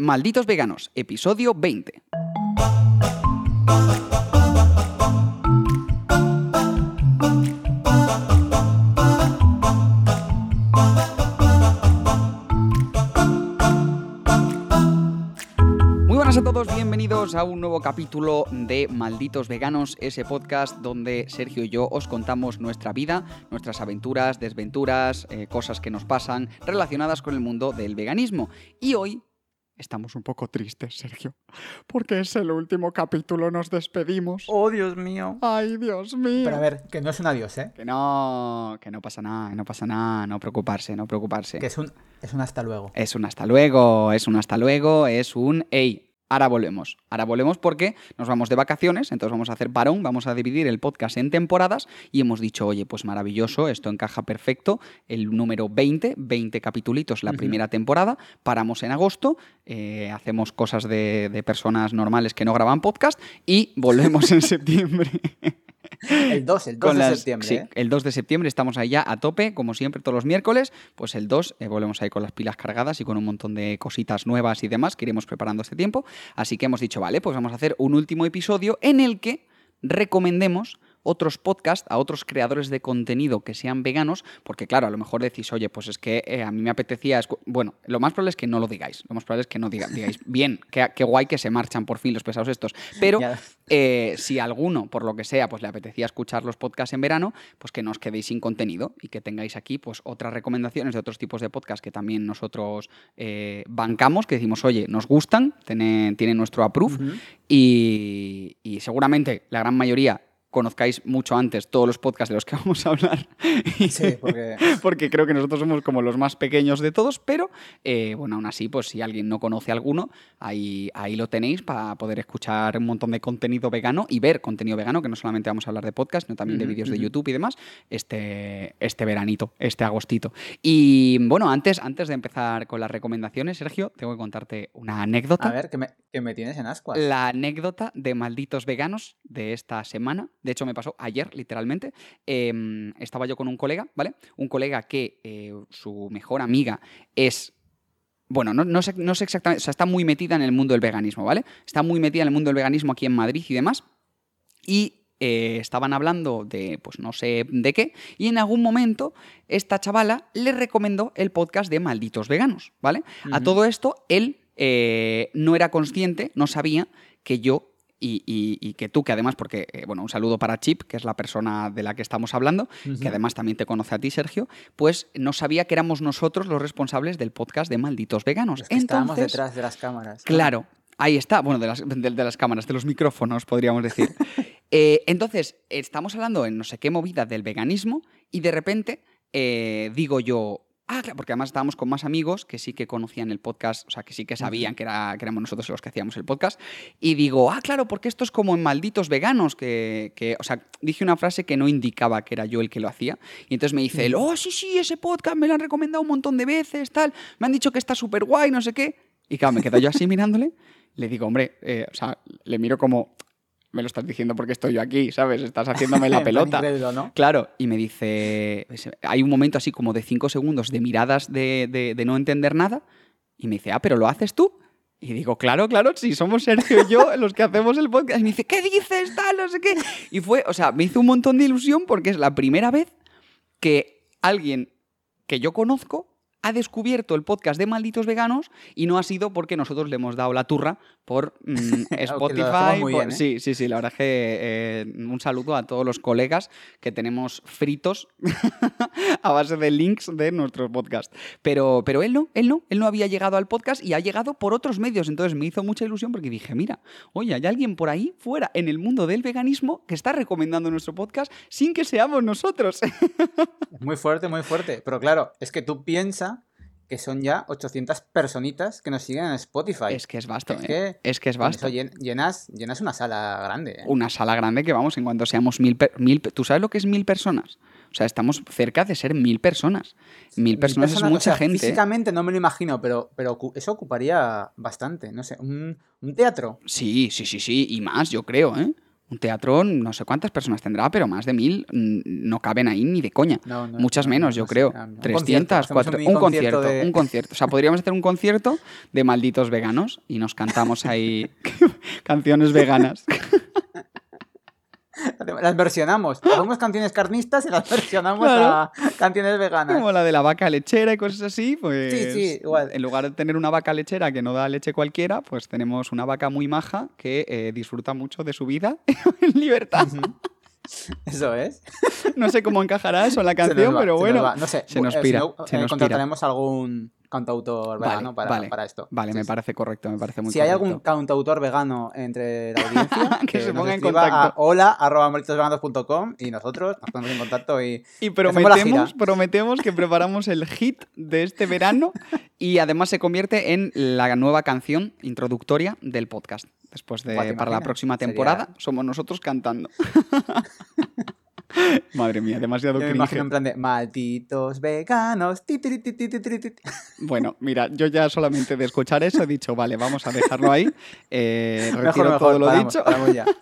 Malditos Veganos, episodio 20. Muy buenas a todos, bienvenidos a un nuevo capítulo de Malditos Veganos, ese podcast donde Sergio y yo os contamos nuestra vida, nuestras aventuras, desventuras, eh, cosas que nos pasan relacionadas con el mundo del veganismo. Y hoy estamos un poco tristes, Sergio, porque es el último capítulo, nos despedimos. Oh, Dios mío. Ay, Dios mío. Pero a ver, que no es un adiós, ¿eh? Que no, que no pasa nada, que no pasa nada, no preocuparse, no preocuparse. Que es un, es un hasta luego. Es un hasta luego, es un hasta luego, es un hey. Ahora volvemos. Ahora volvemos porque nos vamos de vacaciones, entonces vamos a hacer parón, vamos a dividir el podcast en temporadas y hemos dicho, oye, pues maravilloso, esto encaja perfecto, el número 20, 20 capitulitos la primera temporada, paramos en agosto, eh, hacemos cosas de, de personas normales que no graban podcast y volvemos en septiembre. El 2, el 2 Con de las- septiembre, sí, ¿eh? el 2 de septiembre estamos ahí ya a tope, como siempre, todos los miércoles. Pues el 2 eh, volvemos ahí con las pilas cargadas y con un montón de cositas nuevas y demás que iremos preparando este tiempo. Así que hemos dicho, vale, pues vamos a hacer un último episodio en el que recomendemos otros podcasts a otros creadores de contenido que sean veganos, porque claro, a lo mejor decís, oye, pues es que eh, a mí me apetecía... escu-". Bueno, lo más probable es que no lo digáis, lo más probable es que no diga- digáis, bien, qué, qué guay que se marchan por fin los pesados estos, pero eh, si alguno, por lo que sea, pues le apetecía escuchar los podcasts en verano, pues que no os quedéis sin contenido y que tengáis aquí pues otras recomendaciones de otros tipos de podcasts que también nosotros eh, bancamos, que decimos, oye, nos gustan, tienen, tienen nuestro approve y seguramente la gran mayoría conozcáis mucho antes todos los podcasts de los que vamos a hablar. Sí, porque porque creo que nosotros somos como los más pequeños de todos, pero eh, bueno, aún así, pues si alguien no conoce alguno, ahí, ahí lo tenéis para poder escuchar un montón de contenido vegano y ver contenido vegano, que no solamente vamos a hablar de podcast, sino también de vídeos de. YouTube y demás, este, este veranito, este agostito. Y bueno, antes, antes de empezar con las recomendaciones, Sergio, tengo que contarte una anécdota. a ver, que me, que me tienes en ascuas. La anécdota de malditos veganos de esta semana, de hecho me pasó ayer literalmente, em, estaba yo con un colega, ¿vale? Un colega que eh, su mejor amiga es... Bueno, no, no sé, no sé exactamente, o sea, está muy metida en el mundo del veganismo, ¿vale? Está muy metida en el mundo del veganismo aquí en Madrid y demás. Y eh, estaban hablando de, pues no sé de qué, y en algún momento esta chavala le recomendó el podcast de Malditos Veganos, ¿vale? A todo esto, él eh, no era consciente, no sabía que yo y, y- y que tú, que además, porque, eh, bueno, un saludo para Chip, que es la persona de la que estamos hablando, que además también te conoce a ti, Sergio, pues no sabía que éramos nosotros los responsables del podcast de Malditos Veganos. Que estábamos detrás de las cámaras. Claro, ahí está. Bueno, de las, de, de las cámaras, de los micrófonos, podríamos decir. Eh, entonces, estamos hablando en no sé qué movida del veganismo y de repente eh, digo yo. Ah, claro, porque además estábamos con más amigos que sí que conocían el podcast, o sea, que sí que sabían que, era, que éramos nosotros los que hacíamos el podcast. Y digo, ah, claro, porque esto es como en malditos veganos, que, que- o sea, dije una frase que no indicaba que era yo el que lo hacía. Y entonces me dice él, oh, sí, sí, ese podcast me lo han recomendado un montón de veces, tal, me han dicho que está súper guay, no sé qué. Y claro, me quedo yo así mirándole, le digo, hombre, eh, o sea, le miro como, me lo estás diciendo porque estoy yo aquí, ¿sabes? Estás haciéndome la pelota. Claro, y me dice, hay un momento así como de cinco segundos de miradas de, de- de no entender nada, y me dice, ah, pero lo haces tú. Y digo, claro, claro, si somos Sergio y yo los que hacemos el podcast. Y me dice, ¿qué dices? Tal, no sé qué. Y fue, o sea, me hizo un montón de ilusión porque es la primera vez que alguien que yo conozco ha descubierto el podcast de Malditos Veganos y no ha sido porque nosotros le hemos dado la turra por mm, Spotify. por- bien, ¿eh? Sí, sí, sí, la verdad es que eh, un saludo a todos los colegas que tenemos fritos a base de links de nuestros podcasts. Pero, pero él no, él no, él no había llegado al podcast y ha llegado por otros medios. Entonces me hizo mucha ilusión porque dije, mira, oye, hay alguien por ahí fuera en el mundo del veganismo que está recomendando nuestro podcast sin que seamos nosotros. Muy fuerte, muy fuerte. Pero claro, es que tú piensas que son ya 800 personitas que nos siguen en Spotify. es que es vasto, Es ¿eh? que Es que es vasto. eso llen- llenas, llenas una sala grande. ¿eh? Una sala grande que vamos, en cuanto seamos mil, mil ¿Tú sabes lo que es mil personas? O sea, estamos cerca de ser mil personas. Mil Mil personas, es o mucha sea, gente. ¿eh? Físicamente no me lo imagino, pero, pero eso ocuparía bastante. No sé, un, un teatro. Sí, sí, sí, sí. Y más, yo creo, ¿eh? Un teatro, no sé cuántas personas tendrá, pero más de mil mm, no caben ahí ni de coña. No, no, Muchas no, menos, no yo creo. no, no. Un 300, concierto, hacemos 400. un Un concierto, concierto de- un concierto. O sea, podríamos hacer un concierto de malditos veganos y nos cantamos ahí canciones veganas. Las versionamos. Hacemos canciones carnistas y las versionamos Claro. a canciones veganas. Como la de la vaca lechera y cosas así, pues. Sí, sí, igual. En lugar de tener una vaca lechera que no da leche cualquiera, pues tenemos una vaca muy maja que eh, disfruta mucho de su vida en libertad. Eso es. No sé cómo encajará eso en la canción, va, pero bueno. No sé. se nos eh, si pira, no, se eh, nos pira. contrataremos algún cantautor Vale, vegano para, vale. para esto. Vale, Sí, me sí. parece correcto, me parece muy Si hay correcto. algún cantautor vegano entre la audiencia, Que se nos ponga en escriba a contacto. hola arroba y nosotros nos ponemos en contacto y Y prometemos, prometemos que preparamos el hit de este verano y además se convierte en la nueva canción introductoria del podcast. Después de ¿te para la próxima Sería- temporada somos nosotros cantando. Madre mía, demasiado yo me cringe. imagino en plan de malditos veganos. ti, ti, ti, ti, ti, ti, ti". Bueno, mira, yo ya solamente de escuchar eso he dicho, vale, vamos a dejarlo ahí. Eh, retiro Mejor, mejor, todo lo paramos, dicho. paramos ya.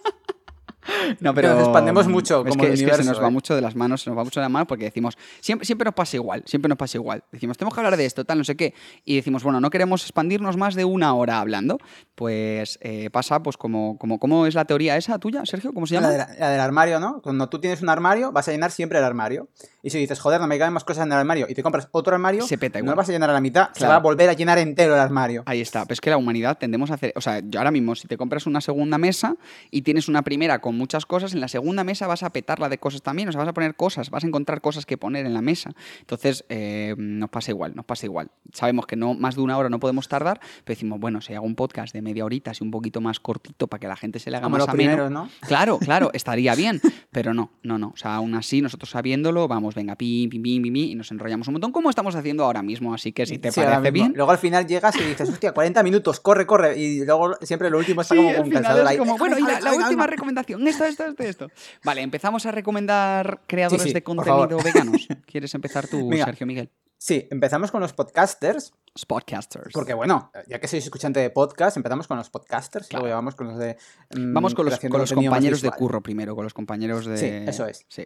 No, Que nos expandemos mucho es como que, el es que se nos va ¿eh? mucho de las manos, se nos va mucho de las manos porque decimos, siempre, siempre nos pasa igual, siempre nos pasa igual. Decimos, tenemos que hablar de esto, tal, no sé qué. Y decimos, bueno, no queremos expandirnos más de una hora hablando. Pues eh, pasa, pues como, como, ¿cómo es la teoría esa tuya, Sergio? ¿Cómo se llama? La, de la- la del armario, ¿no? Cuando tú tienes un armario, vas a llenar siempre el armario. Y si dices, joder, no me caben más cosas en el armario, y te compras otro armario, Se peta no igual. lo vas a llenar a la mitad, se va a volver a llenar entero el armario. Ahí está. Pero es que la humanidad tendemos a hacer. O sea, yo ahora mismo, si te compras una segunda mesa y tienes una primera con muchas cosas, en la segunda mesa vas a petarla de cosas también. O sea, vas a poner cosas, vas a encontrar cosas que poner en la mesa. Entonces, eh, nos pasa igual, nos pasa igual. Sabemos que no más de una hora no podemos tardar, pero decimos, bueno, si hago un podcast de media horita, así un poquito más cortito para que la gente se le haga Como más ameno. ¿no? Claro, claro, estaría bien, pero no, no, no. O sea, aún así, nosotros sabiéndolo, vamos, venga, pim, pim, pim, pim, y nos enrollamos un montón, como estamos haciendo ahora mismo. Así que si te Sí, parece bien, Luego al final llegas y dices, hostia, 40 minutos, corre, corre. Y luego siempre lo último está Sí, como cansador es como, bueno, y la, última venga. Esto, esto, esto, esto. Vale, empezamos a recomendar creadores Sí, sí, de contenido veganos. ¿Quieres empezar tú. Sergio Miguel? Sí, empezamos con los podcasters, Podcasters. porque bueno, ya que sois escuchante de podcast, empezamos con los podcasters, Claro. luego vamos con los de... mm, Vamos con los, con los compañeros de curro primero, con los compañeros de... Sí, eso es. Sí.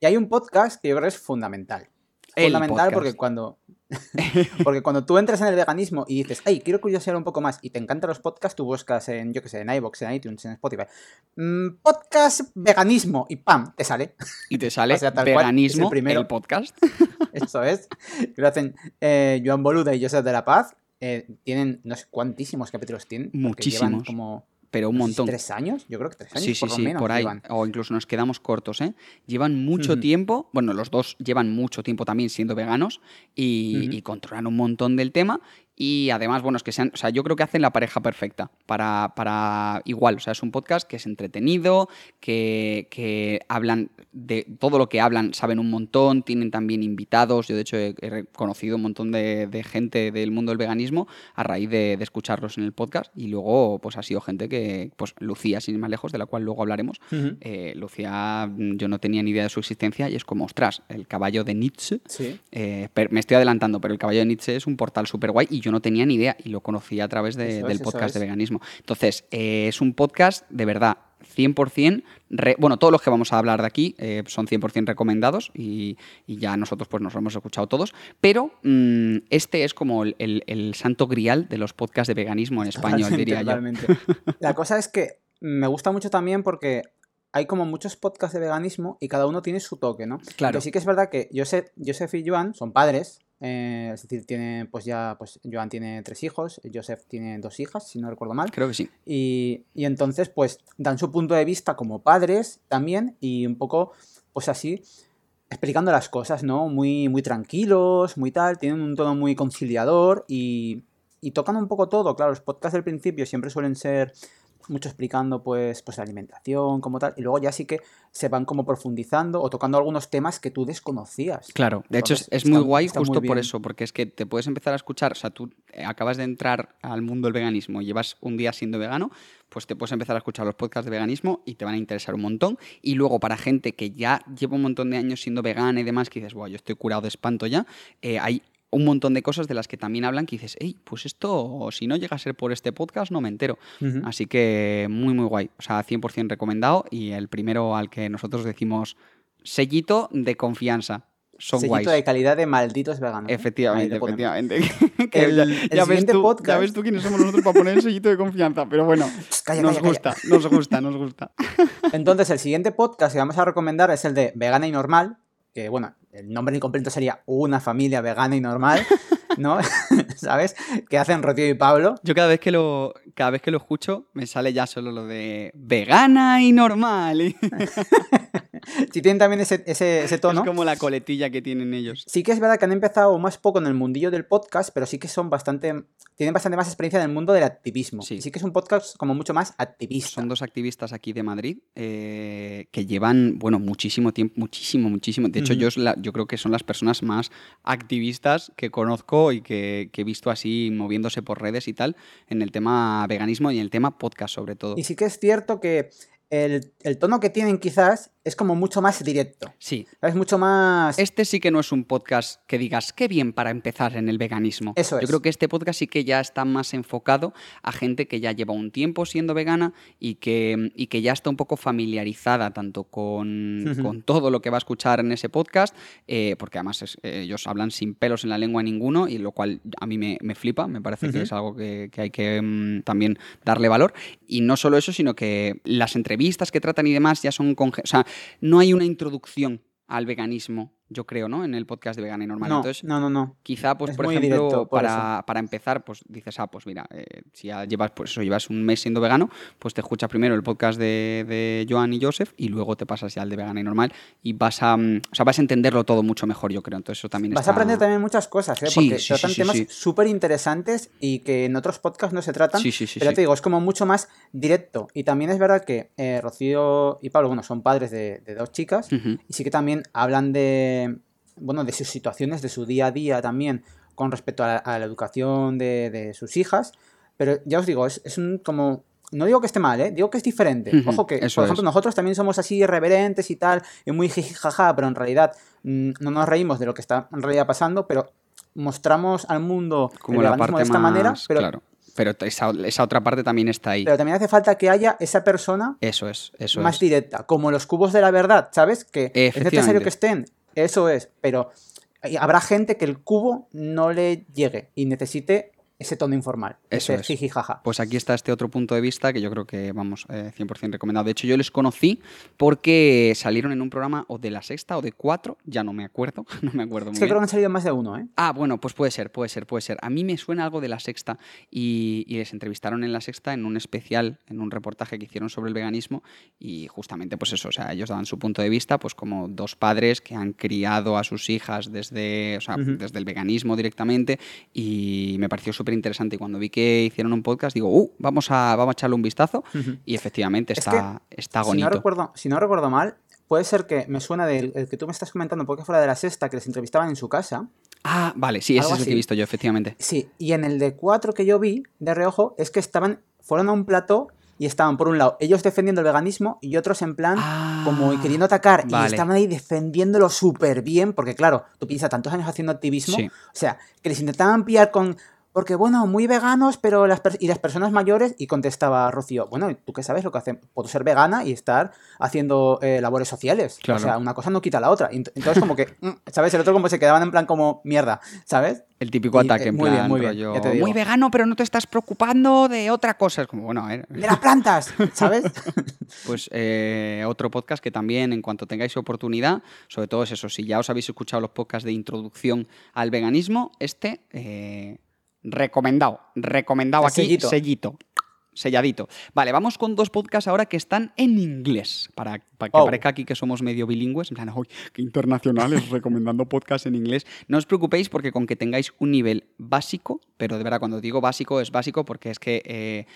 Y hay un podcast que yo creo que es fundamental. El fundamental podcast. porque cuando porque cuando tú entras en el veganismo y dices, ay, quiero curiosear un poco más y te encantan los podcasts, tú buscas en, yo que sé, en iVoox, en iTunes, en Spotify, mm, podcast veganismo y ¡pam! te sale. Y te sale O sea, tal cual, es el veganismo, primero. el podcast. Eso es. Lo hacen eh, Joan Boluda y Josep de la Paz. Eh, tienen, no sé cuántísimos capítulos tienen. porque Llevan Muchísimos. como Pero un no montón. tres años, yo creo que tres años. Sí, sí, por lo sí, menos por ahí. llevan. O incluso nos quedamos cortos, ¿eh? Llevan mucho tiempo, bueno, los dos llevan mucho tiempo también siendo veganos y controlan un montón del tema. Y además, bueno, es que sean, o sea, yo creo que hacen la pareja perfecta para, para igual. O sea, es un podcast que es entretenido, que, que hablan de todo lo que hablan, saben un montón, tienen también invitados. Yo, de hecho, he, he conocido un montón de, de gente del mundo del veganismo a raíz de, de escucharlos en el podcast. Y luego, pues ha sido gente que, pues, Lucía, sin ir más lejos, de la cual luego hablaremos. Eh, Lucía, mm, yo no tenía ni idea de su existencia y es como, ostras, el caballo de Nietzsche. Sí. Eh, me estoy adelantando, pero el caballo de Nietzsche es un portal súper guay y yo no tenía ni idea y lo conocí a través de- del es, podcast de veganismo. Entonces, eh, es un podcast de verdad 100%, re- bueno, todos los que vamos a hablar de aquí eh, son 100% recomendados y, y ya nosotros pues nos lo hemos escuchado todos, pero mm, este es como el, el- el santo grial de los podcasts de veganismo en español, Totalmente, diría yo. La cosa es que me gusta mucho también porque hay como muchos podcasts de veganismo y cada uno tiene su toque, ¿no? Claro. Pero sí que es verdad que Joseph, Joseph y Joan son padres, eh, es decir, tienen, pues ya, pues Joan tiene tres hijos, Joseph tiene dos hijas, si no recuerdo mal. Creo que sí. Y, y entonces, pues, dan su punto de vista como padres también y un poco, pues así, explicando las cosas, ¿no? Muy, muy tranquilos, muy tal, tienen un tono muy conciliador y, y tocan un poco todo. Claro, los podcasts del principio siempre suelen ser mucho explicando, pues, pues la alimentación, como tal, y luego ya sí que se van como profundizando o tocando algunos temas que tú desconocías. Claro, de hecho es, muy guay muy justo por eso, porque es que te puedes empezar a escuchar, o sea, tú eh, acabas de entrar al mundo del veganismo y llevas un día siendo vegano, pues te puedes empezar a escuchar los podcasts de veganismo y te van a interesar un montón. Y luego para gente que ya lleva un montón de años siendo vegana y demás, que dices, wow, yo estoy curado de espanto ya, eh, hay un montón de cosas de las que también hablan que dices, hey, pues esto, si no llega a ser por este podcast, no me entero. Así que muy, muy guay. O sea, 100% recomendado y el primero al que nosotros decimos sellito de confianza. Son Sellito guays. de calidad de malditos veganos. ¿eh? Efectivamente, efectivamente. El- ya, el ya ves tú, podcast- ya ves tú quiénes somos nosotros para poner el sellito de confianza, pero bueno, Calla, nos calla, gusta, nos gusta, nos gusta. Entonces, el siguiente podcast que vamos a recomendar es el de Vegana y Normal, que bueno, el nombre incompleto sería Una familia vegana y normal, ¿no? ¿Sabes? Que hacen Rocío y Pablo. Yo cada vez que lo, cada vez que lo escucho me sale ya solo lo de vegana y normal. y- Si tienen también ese, ese, ese tono. Es como la coletilla que tienen ellos. Sí que es verdad que han empezado más poco en el mundillo del podcast, pero sí que son bastante. Tienen bastante más experiencia en el mundo del activismo. Sí. Sí, que es un podcast como mucho más activista. Son dos activistas aquí de Madrid eh, que llevan, bueno, muchísimo tiempo, muchísimo, muchísimo. De hecho, yo, yo creo que son las personas más activistas que conozco y que, que he visto así moviéndose por redes y tal en el tema veganismo y en el tema podcast sobre todo. Y sí que es cierto que el, el tono que tienen quizás es como mucho más directo. Sí, Es mucho más. Este sí que no es un podcast que digas, qué bien para empezar en el veganismo. Eso Yo es. creo que este podcast sí que ya está más enfocado a gente que ya lleva un tiempo siendo vegana y que, y que ya está un poco familiarizada tanto con, con todo lo que va a escuchar en ese podcast, eh, porque además es- eh, ellos hablan sin pelos en la lengua ninguno, y lo cual a mí me, me flipa, me parece que es algo que, que hay que mm, también darle valor. Y no solo eso, sino que las entrevistas que tratan y demás ya son... con ge- O sea, no hay una introducción al veganismo, yo creo, ¿no? En el podcast de Vegana y Normal. no, Entonces, no, no, no. quizá, pues, es por ejemplo, directo, por para, para empezar, pues dices, ah, pues mira, eh, si ya llevas, pues eso, llevas un mes siendo vegano, pues te escuchas primero el podcast de, de Joan y Joseph y luego te pasas ya al de Vegana y Normal y vas a, mm, o sea, vas a entenderlo todo mucho mejor, yo creo. Entonces eso también Vas está... a aprender también muchas cosas, ¿eh? Porque sí, tratan sí, temas súper interesantes y que en otros podcasts no se tratan. Sí, sí, sí, pero ya te digo, es como mucho más directo. Y también es verdad que eh, Rocío y Pablo, bueno, son padres de, de dos chicas. Y sí que también hablan de, bueno, de sus situaciones, de su día a día también con respecto a la, a la educación de, de sus hijas. Pero ya os digo, es, es un como... No digo que esté mal, ¿eh? Digo que es diferente. Ojo que, por ejemplo, es. nosotros también somos así irreverentes y tal, y muy jijijaja, pero en realidad mm, no nos reímos de lo que está en realidad pasando, pero mostramos al mundo Como el la parte de esta más... manera, pero, Claro. Pero esa, esa otra parte también está ahí. pero también hace falta que haya esa persona Eso es, eso más es. directa, como los cubos de la verdad, ¿sabes? Que es necesario Efectivamente. que estén, eso es, pero hay- habrá gente que el cubo no le llegue y necesite ese tono informal, Eso ese es. jiji jaja. Pues aquí está este otro punto de vista que yo creo que, vamos, eh, 100% recomendado. De hecho, yo les conocí porque salieron en un programa o de la sexta o de cuatro, ya no me acuerdo, no me acuerdo muy Es que bien. creo que han salido más de uno, ¿eh? Ah, bueno, pues puede ser, puede ser, puede ser. A mí me suena algo de la sexta y, y les entrevistaron en la sexta en un especial, en un reportaje que hicieron sobre el veganismo y justamente pues eso, o sea, ellos daban su punto de vista pues como dos padres que han criado a sus hijas desde, o sea, desde el veganismo directamente y me pareció súper interesante y cuando vi que hicieron un podcast digo, uh, vamos a, vamos a echarle un vistazo y efectivamente Es está, está Si no, bonito. recuerdo, si no recuerdo mal, puede ser que me suena del el que tú me estás comentando porque fuera de la sexta, que les entrevistaban en su casa. Ah, vale, sí, ese es el que he visto yo, efectivamente. Sí, y en el de cuatro que yo vi de reojo es que estaban, fueron a un plató y estaban por un lado ellos defendiendo el veganismo y otros en plan como Ah, queriendo atacar vale. y estaban ahí defendiéndolo súper bien porque claro, tú piensas tantos años haciendo activismo, Sí. o sea, que les intentaban pillar con porque bueno, muy veganos, pero las per- y las personas mayores y contestaba Rocío, bueno, ¿tú qué sabes lo que hacen? Puedo ser vegana y estar haciendo eh, labores sociales. Claro. O sea, una cosa no quita la otra. Ent- Entonces como que, mm, ¿sabes? El otro como se quedaban en plan como mierda, ¿sabes? El típico Y, ataque eh, en muy bien, plan muy bien, rollo, ya te digo. muy vegano, pero no te estás preocupando de otra cosa. Es como, bueno, a ver. De las plantas, ¿sabes? Pues eh, otro podcast que también, en cuanto tengáis oportunidad, sobre todo es eso, si ya os habéis escuchado los podcasts de introducción al veganismo, este eh, recomendado, recomendado El aquí, sellito. sellito. Selladito. Vale, vamos con dos podcasts ahora que están en inglés. Para, para que Oh. parezca aquí que somos medio bilingües. En plan, ¡ay, qué internacionales! recomendando podcasts en inglés. No os preocupéis porque con que tengáis un nivel básico, pero de verdad, cuando digo básico, es básico porque es que eh,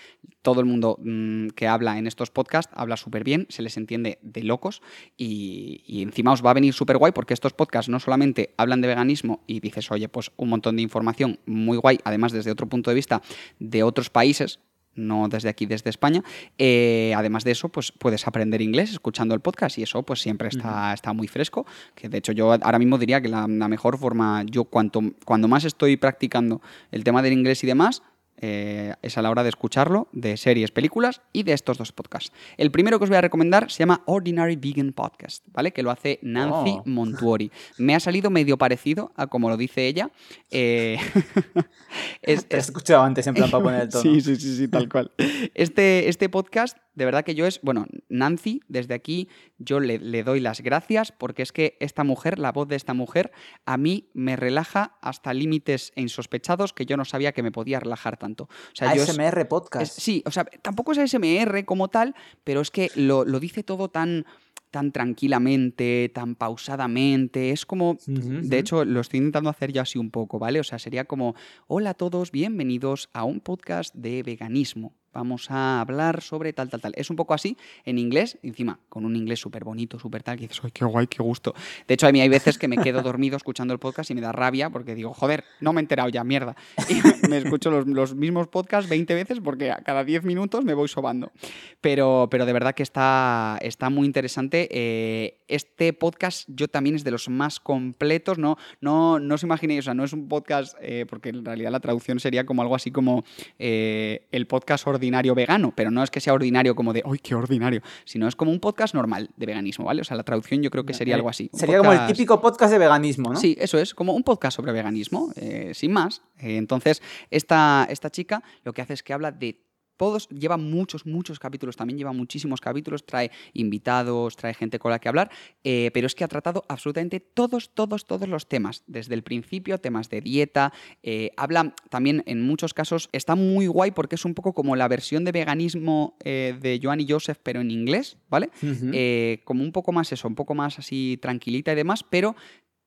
todo el mundo mm, que habla en estos podcasts habla súper bien, se les entiende de locos y, y encima os va a venir súper guay porque estos podcasts no solamente hablan de veganismo y dices, oye, pues un montón de información muy guay, además desde otro punto de vista de otros países, no desde aquí, desde España. Eh, además de eso, pues puedes aprender inglés escuchando el podcast y eso pues siempre está, está muy fresco. Que de hecho yo ahora mismo diría que la, la mejor forma, yo cuanto, cuando más estoy practicando el tema del inglés y demás, eh, es a la hora de escucharlo, de series, películas y de estos dos podcasts. El primero que os voy a recomendar se llama Ordinary Vegan Podcast, ¿vale? Que lo hace Nancy Oh. Montuori. Me ha salido medio parecido a como lo dice ella. Eh, es- Te he escuchado antes en plan para poner el tono. Sí, sí, sí, sí, tal cual. Este, este podcast, de verdad que yo es, bueno, Nancy, desde aquí yo le, le doy las gracias porque es que esta mujer, la voz de esta mujer, a mí me relaja hasta límites insospechados que yo no sabía que me podía relajar tanto. O sea, yo es- ASMR podcast. es- sí, o sea, tampoco es ASMR como tal, pero es que lo, lo dice todo tan tan tranquilamente, tan pausadamente, es como, de hecho, lo estoy intentando hacer yo así un poco, ¿vale? O sea, sería como, hola a todos, bienvenidos a un podcast de veganismo. Vamos a hablar sobre tal, tal, tal. Es un poco así en inglés, encima, con un inglés súper bonito, súper tal, que dices, ¡ay, qué guay, qué gusto! De hecho, a mí hay veces que me quedo dormido escuchando el podcast y me da rabia porque digo, joder, no me he enterado ya, mierda. Y me escucho los, los mismos podcasts 20 veces porque a cada 10 minutos me voy sobando. Pero, pero de verdad que está, está muy interesante. Eh, este podcast yo también es de los más completos. No, no, no os imaginéis, o sea, no es un podcast, eh, porque en realidad la traducción sería como algo así como eh, el podcast ordinario vegano, pero no es que sea ordinario como de, ¡ay, qué ordinario! Sino es como un podcast normal de veganismo, ¿vale? O sea, la traducción yo creo que sería Eh, algo así. un Sería como el típico podcast de veganismo, ¿no? Sí, eso es, como un podcast sobre veganismo, eh, sin más. Eh, entonces, esta, esta chica lo que hace es que habla de todos, lleva muchos, muchos capítulos, también lleva muchísimos capítulos, trae invitados, trae gente con la que hablar, eh, pero es que ha tratado absolutamente todos, todos, todos los temas, desde el principio, temas de dieta, eh, habla también en muchos casos, está muy guay porque es un poco como la versión de veganismo eh, de Joan y Joseph, pero en inglés, ¿vale? Como un poco más eso, un poco más así tranquilita y demás, pero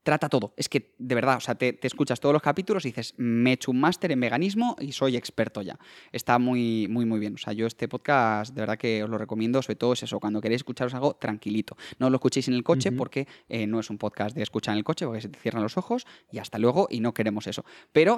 trata todo. Es que, de verdad, o sea, te, te escuchas todos los capítulos y dices, me he hecho un máster en veganismo y soy experto ya. Está muy, muy, muy bien. O sea, yo este podcast, de verdad que os lo recomiendo, sobre todo es eso, cuando queréis escucharos algo tranquilito. No lo escuchéis en el coche porque eh, no es un podcast de escuchar en el coche, porque se te cierran los ojos y hasta luego y no queremos eso. Pero,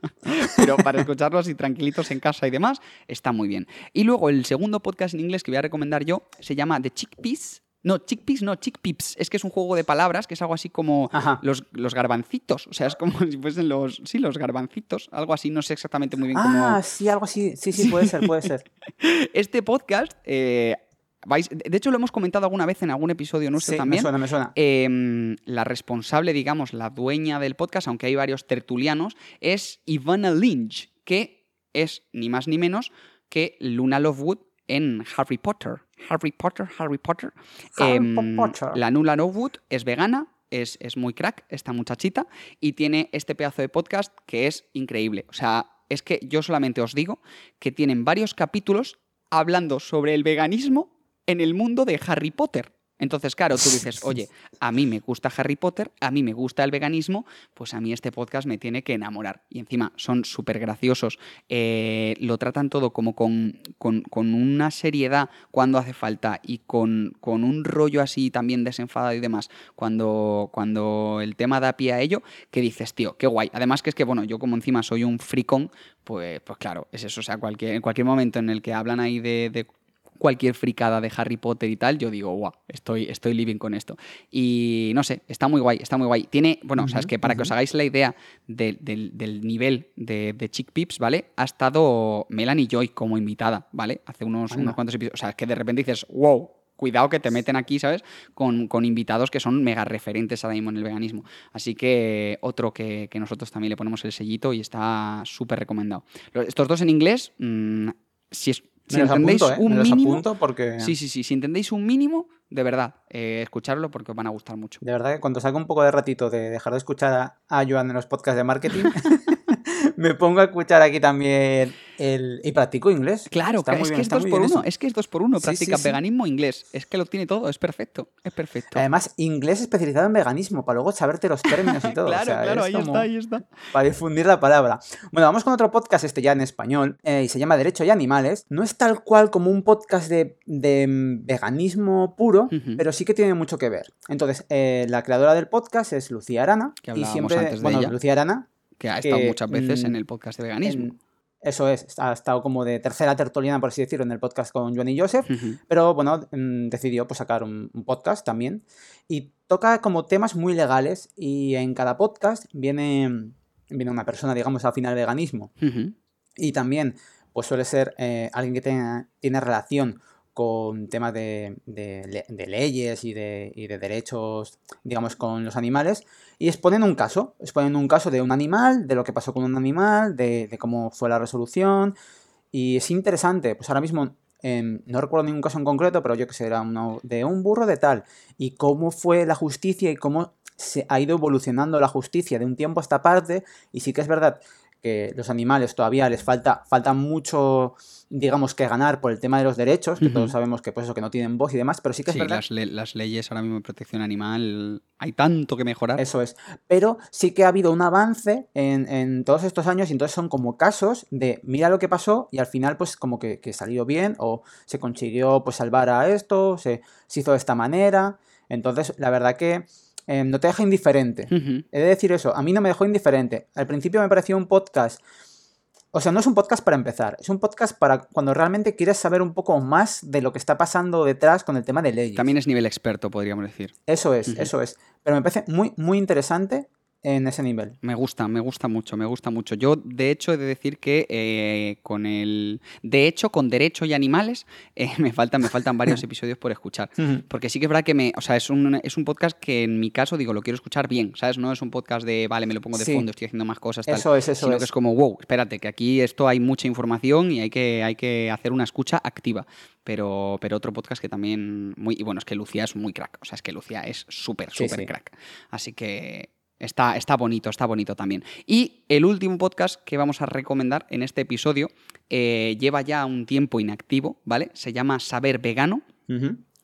pero para escucharlo así tranquilitos en casa y demás, está muy bien. Y luego el segundo podcast en inglés que voy a recomendar yo se llama The Chickpeas. No, chickpeas, no, chickpeeps. Es que es un juego de palabras que es algo así como los, los garbancitos. O sea, es como si fuesen los. Sí, los garbancitos. Algo así, no sé exactamente muy bien cómo. Ah, sí, algo así. Sí, sí, puede ser, puede ser. Este podcast. eh, vais, de hecho, lo hemos comentado alguna vez en algún episodio nuestro Sí, me también. suena, me suena. Em, la responsable, digamos, la dueña del podcast, aunque hay varios tertulianos, es Ivana Lynch, que es ni más ni menos que Luna Lovewood en Harry Potter. Harry Potter, Harry Potter. Harry Em, Potter. La Luna Lovewood es vegana, es, es muy crack esta muchachita y tiene este pedazo de podcast que es increíble. O sea, es que yo solamente os digo que tienen varios capítulos hablando sobre el veganismo en el mundo de Harry Potter. Entonces, claro, tú dices, oye, a mí me gusta Harry Potter, a mí me gusta el veganismo, pues a mí este podcast me tiene que enamorar. Y encima son súper graciosos, eh, lo tratan todo como con, con- con una seriedad cuando hace falta y con, con un rollo así también desenfadado y demás cuando, cuando el tema da pie a ello, que dices, tío, qué guay. Además que es que, bueno, yo como encima soy un fricón, pues, pues claro, es eso. O sea, cualquier, en cualquier momento en el que hablan ahí de, de cualquier fricada de Harry Potter y tal, yo digo, guau, estoy, estoy living con esto. Y no sé, está muy guay, está muy guay. Tiene, bueno, o sea, es que para que os hagáis la idea de- del, del nivel de, de Chick Pips, ¿vale? Ha estado Melanie Joy como invitada, ¿vale? Hace unos, unos cuantos episodios. O sea, es que de repente dices, wow. Cuidado que te meten aquí, ¿sabes? Con, con invitados que son mega referentes ahora mismo en el veganismo. Así que otro que, que nosotros también le ponemos el sellito y está súper recomendado. Estos dos en inglés, mm, si, es, si entendéis apunto, ¿eh? un mínimo, porque... Sí, sí, sí. Si entendéis un mínimo, de verdad, eh, escucharlo porque os van a gustar mucho. De verdad que cuando salga un poco de ratito de dejar de escuchar a, a Joan en los podcasts de marketing, me pongo a escuchar aquí también el... Y practico inglés. Claro, Está muy es bien, que es está dos muy por bien uno. Es que es dos por uno. Sí, sí, Práctica sí. veganismo, inglés. Es que lo tiene todo. Es perfecto. Es perfecto. Además, inglés especializado en veganismo, para luego saberte los términos y todo. o claro, sea, claro, es ahí está, ahí está. Para difundir la palabra. Bueno, vamos con otro podcast, este ya en español, eh, y se llama Derecho y Animales. No es tal cual como un podcast de, de, mm, veganismo puro, pero sí que tiene mucho que ver. Entonces, eh, la creadora del podcast es Lucía Arana. Que y siempre, antes de bueno, ella. Lucía Arana Que ha estado que, muchas veces mm, en el podcast de veganismo. en- Eso es, ha estado como de tercera tertuliana, por así decirlo, en el podcast con Joan y Joseph, pero bueno, mm, decidió pues, sacar un, un podcast también. Y toca como temas muy legales y en cada podcast viene, viene una persona, digamos, al final veganismo. Y también pues suele ser eh, alguien que tenga- tiene relación con temas de, de le- de leyes y de, y de derechos, digamos, con los animales, y exponen un caso, exponen un caso de un animal, de lo que pasó con un animal, de, de cómo fue la resolución, y es interesante, pues ahora mismo em, no recuerdo ningún caso en concreto, pero yo que sé, era uno de un burro de tal, y cómo fue la justicia y cómo se ha ido evolucionando la justicia de un tiempo a esta parte, y sí que es verdad que los animales todavía les falta, falta mucho, digamos, que ganar por el tema de los derechos, que todos sabemos que pues eso, que no tienen voz y demás, pero sí que es Sí, verdad las, le- las leyes ahora mismo de protección animal hay tanto que mejorar. Eso es. Pero sí que ha habido un avance en, en todos estos años y entonces son como casos de mira lo que pasó y al final pues como que, que salió bien o se consiguió pues salvar a esto, se, se hizo de esta manera. Entonces la verdad que eh, no te deja indiferente. Ujú. He de decir eso, a mí no me dejó indiferente. Al principio me pareció un podcast... O sea, no es un podcast para empezar, es un podcast para cuando realmente quieres saber un poco más de lo que está pasando detrás con el tema de leyes. También es nivel experto, podríamos decir. Eso es, eso es. Pero me parece muy, muy interesante en ese nivel. Me gusta, me gusta mucho, me gusta mucho. Yo, de hecho, he de decir que eh, con el. De hecho, con Derecho y Animales, eh, me, faltan, me faltan varios episodios por escuchar. Porque sí que es verdad que me. O sea, es un, es un podcast que en mi caso, digo, lo quiero escuchar bien, ¿sabes? No es un podcast de, vale, me lo pongo de Sí. fondo, estoy haciendo más cosas, tal. Eso es, eso sino es. que es como, wow, espérate, que aquí esto hay mucha información y hay que, hay que hacer una escucha activa. Pero, pero otro podcast que también. Muy, y bueno, es que Lucía es muy crack. O sea, es que Lucía es súper, Sí, súper sí. crack. Así que está, está bonito, está bonito también. Y el último podcast que vamos a recomendar en este episodio eh, lleva ya un tiempo inactivo, ¿vale? Se llama Saber Vegano.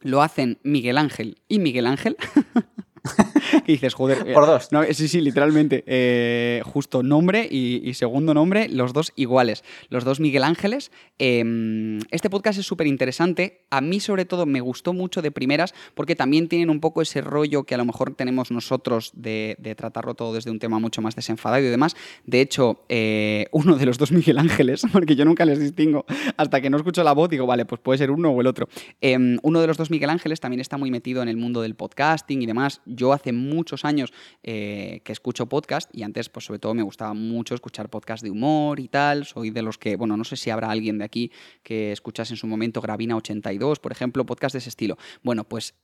Lo hacen Miguel Ángel y Miguel Ángel. y dices, joder. eh, Por dos. no, sí, sí, literalmente. eh, justo nombre y, y segundo nombre, los dos iguales. Los dos Miguel Ángeles. Eh, este podcast es súper interesante. A mí, sobre todo, me gustó mucho de primeras porque también tienen un poco ese rollo que a lo mejor tenemos nosotros de, de tratarlo todo desde un tema mucho más desenfadado y demás. De hecho, eh, uno de los dos Miguel Ángeles, porque yo nunca les distingo hasta que no escucho la voz, digo, vale, pues puede ser uno o el otro. Eh, uno de los dos Miguel Ángeles también está muy metido en el mundo del podcasting y demás. Yo hace muchos años eh, que escucho podcast y antes, pues sobre todo me gustaba mucho escuchar podcast de humor y tal. Soy de los que, bueno, no sé si habrá alguien de aquí que escuchase en su momento Gravina82, por ejemplo, podcast de ese estilo. Bueno, pues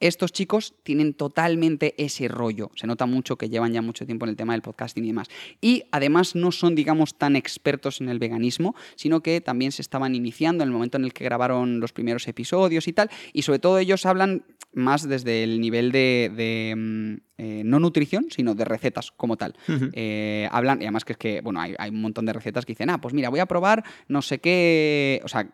estos chicos tienen totalmente ese rollo. Se nota mucho que llevan ya mucho tiempo en el tema del podcasting y demás. Y además no son, digamos, tan expertos en el veganismo, sino que también se estaban iniciando en el momento en el que grabaron los primeros episodios y tal. Y sobre todo ellos hablan más desde el nivel de, de, mm, eh, no nutrición, sino de recetas como tal. Eh, hablan, y además que es que, bueno, hay, hay un montón de recetas que dicen, ah, pues mira, voy a probar no sé qué, o sea,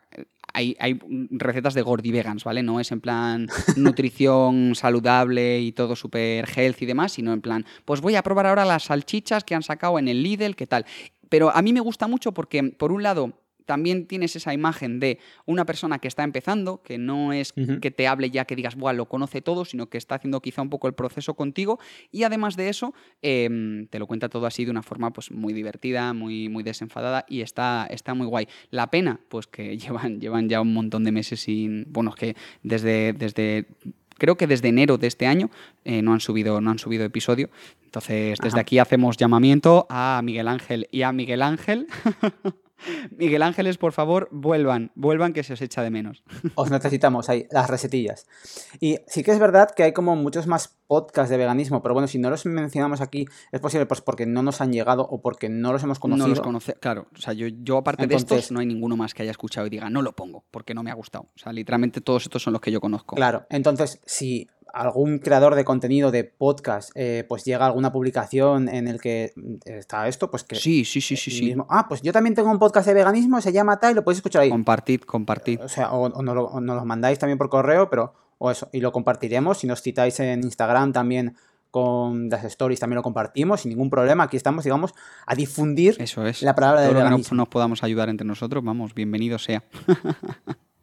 hay, hay recetas de gordi vegans, ¿vale? No es en plan nutrición saludable y todo súper healthy y demás, sino en plan, pues voy a probar ahora las salchichas que han sacado en el Lidl, ¿qué tal? Pero a mí me gusta mucho porque, por un lado, también tienes esa imagen de una persona que está empezando, que no es que te hable ya que digas, Buah, lo conoce todo, sino que está haciendo quizá un poco el proceso contigo. Y además de eso, em, te lo cuenta todo así de una forma pues, muy divertida, muy, muy desenfadada y está, está muy guay. La pena, pues que llevan, llevan ya un montón de meses sin. Bueno, es que desde. desde Creo que desde enero de este año eh, no, han subido, no han subido episodio. Entonces, desde Ajá. aquí hacemos llamamiento a Miguel Ángel y a Miguel Ángel. Miguel Ángeles, por favor, vuelvan, vuelvan que se os echa de menos. Os necesitamos ahí, las resetillas. Y sí que es verdad que hay como muchos más podcasts de veganismo, pero bueno, si no los mencionamos aquí, es posible pues porque no nos han llegado o porque no los hemos conocido. No los conoce, claro. O sea, yo, yo aparte de estos, no hay ninguno más que haya escuchado y diga, no lo pongo, porque no me ha gustado. O sea, literalmente todos estos son los que yo conozco. Claro, entonces si algún creador de contenido de podcast eh, pues llega a alguna publicación en el que mm, está esto, pues que Sí, sí, sí, sí, sí. mismo, ah, pues yo también tengo un podcast de veganismo, se llama tal, y lo podéis escuchar ahí. Compartid, compartid. O sea, o, o nos lo, o nos lo mandáis también por correo, pero o eso, y lo compartiremos. Si nos citáis en Instagram también con las stories, también lo compartimos sin ningún problema. Aquí estamos, digamos, a difundir Eso es. la palabra Todo del lo que nos podamos ayudar entre nosotros, vamos, bienvenido sea.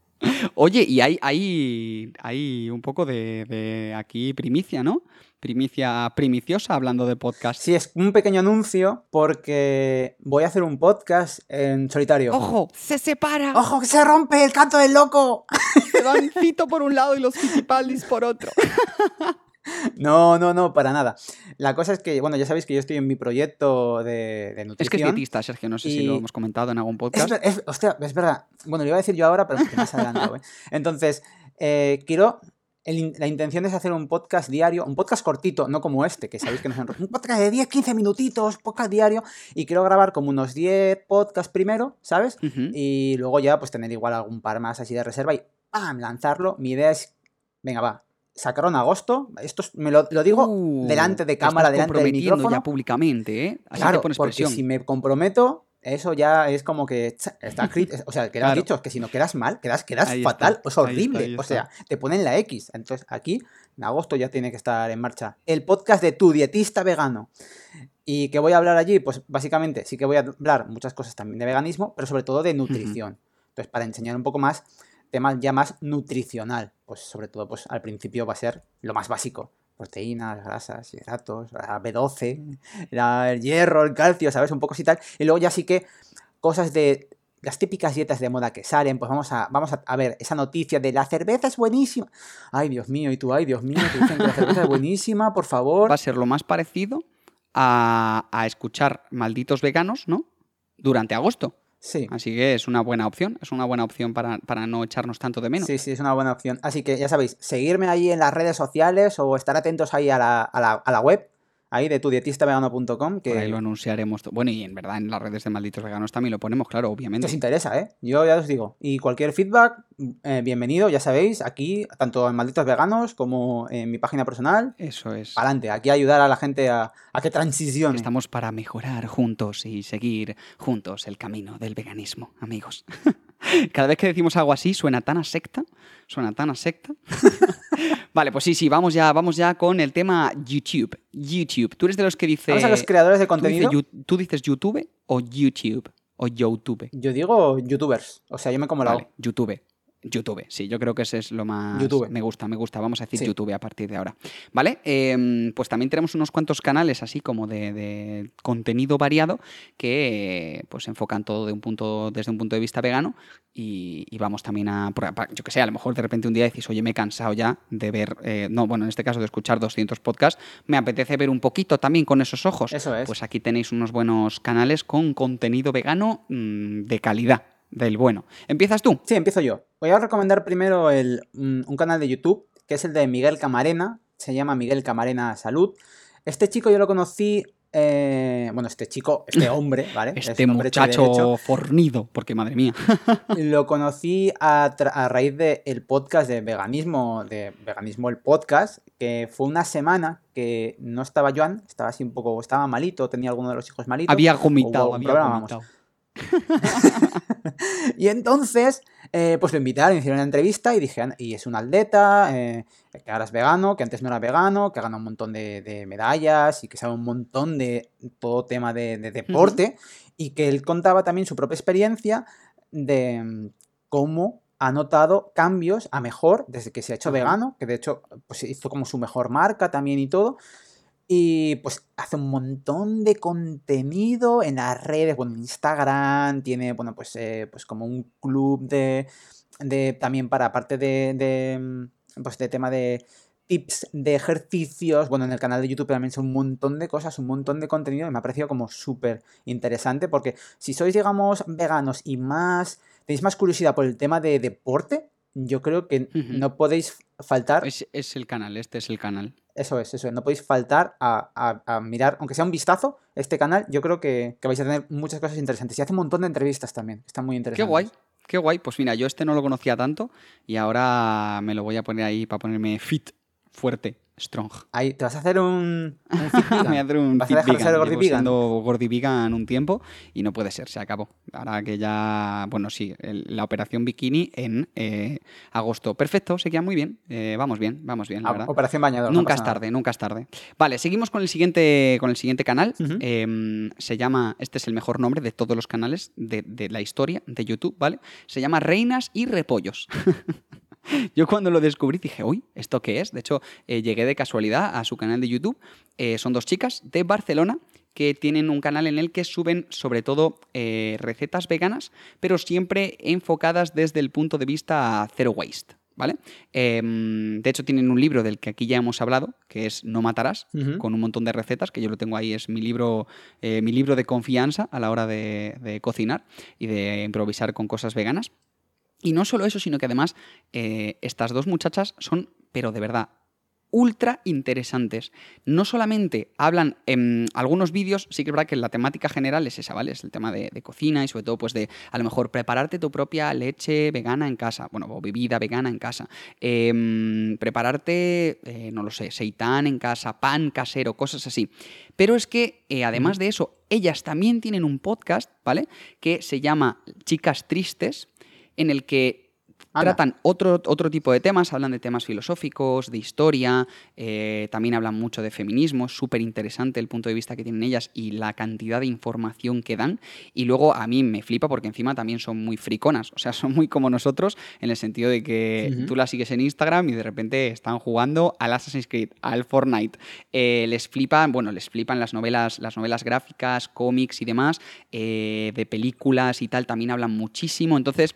Oye, y hay, hay, hay un poco de, de aquí primicia, ¿no? Primicia primiciosa hablando de podcast. Sí, es un pequeño anuncio porque voy a hacer un podcast en solitario. ¡Ojo! ¡Se separa! ¡Ojo, que se rompe el canto del loco! Se van Fito por un lado y los Fitipaldis por otro. No, no, no, para nada. La cosa es que, bueno, ya sabéis que yo estoy en mi proyecto de, de nutrición. Es que es dietista, Sergio, no sé si lo hemos comentado en algún Es, podcast. ver- es- hostia, es verdad. Bueno, lo iba a decir yo ahora, pero es más adelante. güey. Entonces, eh, quiero. el la intención es hacer un podcast diario, un podcast cortito, no como este, que sabéis que nos enro- Un podcast de 10, 15 minutitos, podcast diario, y quiero grabar como unos 10 podcasts primero, ¿sabes? Ujú. Y luego ya, pues tener igual algún par más así de reserva y ¡pam! lanzarlo. Mi idea es, venga, va, sacarlo en agosto. Esto es- me lo, lo digo Uh, delante de estás cámara, delante del comprometiendo micrófono. ya públicamente, ¿eh? Así Claro, te pones porque presión. si me comprometo, eso ya es como que está escrito. O sea, que lo has Claro. dicho, es que si no quedas mal, quedas, quedas Ahí fatal, está, es ahí horrible. está, ahí o sea, te ponen la X. Entonces, aquí, en agosto ya tiene que estar en marcha. El podcast de tu dietista vegano. ¿Y qué voy a hablar allí? Pues básicamente sí que voy a hablar muchas cosas también de veganismo, pero sobre todo de nutrición. Entonces, para enseñar un poco más temas ya más nutricional, pues sobre todo pues al principio va a ser lo más básico. Proteínas, grasas, hidratos, la B12, la- el hierro, el calcio, ¿sabes? Un poco así tal. Y luego ya sí que cosas de las típicas dietas de moda que salen, pues vamos a, vamos a ver esa noticia de la cerveza es buenísima. Ay, Dios mío, y tú, ay, Dios mío, te dicen que la cerveza es buenísima, por favor. Va a ser lo más parecido a, a escuchar malditos veganos, ¿no? Durante agosto. Sí. Así que es una buena opción, es una buena opción para, para no echarnos tanto de menos. Sí, sí, es una buena opción. Así que ya sabéis, seguirme ahí en las redes sociales o estar atentos ahí a la, a la, a la web, ahí de tudietistavegano.com, que Por ahí lo anunciaremos. Bueno, y en verdad en las redes de malditos veganos también lo ponemos, claro, que obviamente. os interesa, ¿eh? Yo ya os digo. Y cualquier feedback, eh, bienvenido, ya sabéis, aquí, tanto en Malditos Veganos como en mi página personal. Eso es. Adelante, aquí ayudar a la gente a, a que transicione. Estamos para mejorar juntos y seguir juntos el camino del veganismo, amigos. Cada vez que decimos algo así suena tan a secta, suena tan a secta. vale, pues sí, sí, vamos ya, vamos ya con el tema YouTube. YouTube. Tú eres de los que dice. Vamos a los creadores de ¿tú, dices contenido. Tú dices YouTube o YouTube o YouTube? Yo digo youtubers. O sea, yo me como la Vale, YouTube. YouTube, sí, yo creo que ese es lo más... YouTube. Me gusta, me gusta. Vamos a decir Sí. YouTube a partir de ahora. ¿Vale? Em, pues también tenemos unos cuantos canales así como de, de contenido variado que pues enfocan todo de un punto, desde un punto de vista vegano y, y vamos también a... Yo que sé, a lo mejor de repente un día decís, oye, me he cansado ya de ver... eh, no, bueno, en este caso de escuchar 200 podcasts, me apetece ver un poquito también con esos ojos. Eso es. Pues aquí tenéis unos buenos canales con contenido vegano mm, de calidad, del bueno. ¿Empiezas tú? Sí, empiezo yo. Voy a recomendar primero el, mm, un canal de YouTube, que es el de Miguel Camarena. Se llama Miguel Camarena Salud. Este chico yo lo conocí. eh, bueno, este chico, este hombre, ¿vale? Es Este hecho y muchacho fornido, porque madre mía. Lo conocí a, raíz del podcast de veganismo, de veganismo el podcast, que fue una semana que no estaba Joan, estaba así un poco, estaba malito, tenía alguno de los hijos malitos. había vomitado, había problema, vamos. Y entonces, eh, pues lo invitaron, hicieron una entrevista y dije, "Anda, y es un atleta, eh, que ahora es vegano, que antes no era vegano, que ha ganado un montón de, de medallas y que sabe un montón de todo tema de, de deporte y que él contaba también su propia experiencia de mm, cómo ha notado cambios a mejor desde que se ha hecho vegano, que de hecho pues hizo como su mejor marca también y todo. Y pues hace un montón de contenido en las redes, bueno, en Instagram, tiene, bueno, pues, eh, pues como un club de, de también para, aparte de, de, mm, pues de tema de tips de ejercicios, bueno, en el canal de YouTube también son un montón de cosas, un montón de contenido y me ha parecido como súper interesante porque si sois, digamos, veganos y más, tenéis más curiosidad por el tema de deporte, yo creo que no podéis faltar Es, es el canal, este es el canal. Eso es, eso es. No podéis faltar a, a- a mirar, aunque sea un vistazo, este canal. Yo creo que, que vais a tener muchas cosas interesantes. Y hace un montón de entrevistas también. Están muy Qué interesantes. guay, qué guay. Pues mira, yo este no lo conocía tanto y ahora me lo voy a poner ahí para ponerme fit, fuerte, Strong. Ahí, ¿Te vas a hacer un, un Me voy a vegan? hacer un ¿Vas a dejar de ser Llevo vegan? un tiempo y no puede ser, se acabó. Ahora que ya, bueno, sí, el- la operación bikini en eh, agosto. Perfecto, se queda muy bien. Eh, vamos bien, vamos bien, la Ah, verdad. Operación bañador. no Nunca es tarde, nunca es tarde. Vale, seguimos con el siguiente, con el siguiente canal. Em, se llama, este es el mejor nombre de todos los canales de, de la historia de YouTube, ¿vale? Se llama Reinas y Repollos. Yo cuando lo descubrí dije, uy, ¿esto qué es? De hecho, eh, llegué de casualidad a su canal de YouTube. Eh, son dos chicas de Barcelona que tienen un canal en el que suben sobre todo eh, recetas veganas, pero siempre enfocadas desde el punto de vista zero waste. ¿Vale? Em, de hecho, tienen un libro del que aquí ya hemos hablado, que es No Matarás, con un montón de recetas, que yo lo tengo ahí, es mi libro, eh, mi libro de confianza a la hora de, de cocinar y de improvisar con cosas veganas. Y no solo eso, sino que además eh, estas dos muchachas son, pero de verdad, ultra interesantes. No solamente hablan en algunos vídeos, sí que es verdad que la temática general es esa, ¿vale? Es el tema de, de cocina y sobre todo, pues de a lo mejor prepararte tu propia leche vegana en casa, bueno, o bebida vegana en casa. Em, prepararte, eh, no lo sé, seitán en casa, pan casero, cosas así. Pero es que, eh, además de eso, ellas también tienen un podcast, ¿vale? Que se llama Chicas Tristes, en el que Anda. tratan otro, otro tipo de temas, hablan de temas filosóficos, de historia, eh, también hablan mucho de feminismo, es súper interesante el punto de vista que tienen ellas y la cantidad de información que dan. Y luego a mí me flipa porque encima también son muy friconas, o sea, son muy como nosotros en el sentido de que tú las sigues en Instagram y de repente están jugando al Assassin's Creed, al Fortnite. Eh, les flipan, bueno, les flipan las novelas, las novelas gráficas, cómics y demás, eh, de películas y tal, también hablan muchísimo. Entonces,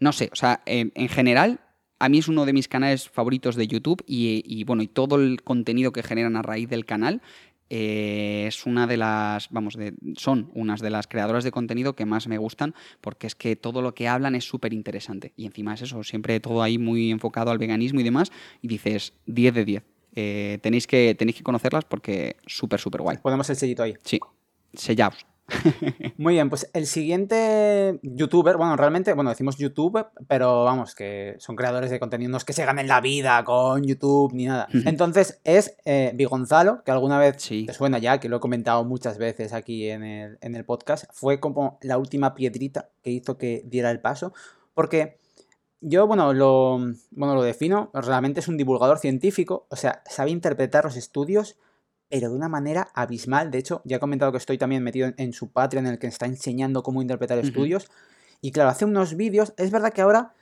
no sé, o sea, en, en general, a mí es uno de mis canales favoritos de YouTube y, y, bueno, y todo el contenido que generan a raíz del canal eh, es una de las, vamos, de, son unas de las creadoras de contenido que más me gustan porque es que todo lo que hablan es súper interesante y encima es eso, siempre todo ahí muy enfocado al veganismo y demás y dices 10 de 10. Eh, tenéis, que, tenéis que conocerlas porque súper, súper guay. Ponemos el sellito ahí. Sí, sellaos. Muy bien, pues el siguiente youtuber, bueno, realmente, bueno, decimos YouTube, pero vamos, que son creadores de contenido, no es que se ganen la vida con YouTube ni nada. Entonces es eh, Bigonzalo, que alguna vez Sí. te suena ya, que lo he comentado muchas veces aquí en el, en el podcast, fue como la última piedrita que hizo que diera el paso, porque yo, bueno, lo, bueno, lo defino, realmente es un divulgador científico, o sea, sabe interpretar los estudios pero de una manera abismal. De hecho, ya he comentado que estoy también metido en, en su Patreon, en el que está enseñando cómo interpretar Ujú. estudios. Y claro, hace unos vídeos. Es verdad que ahora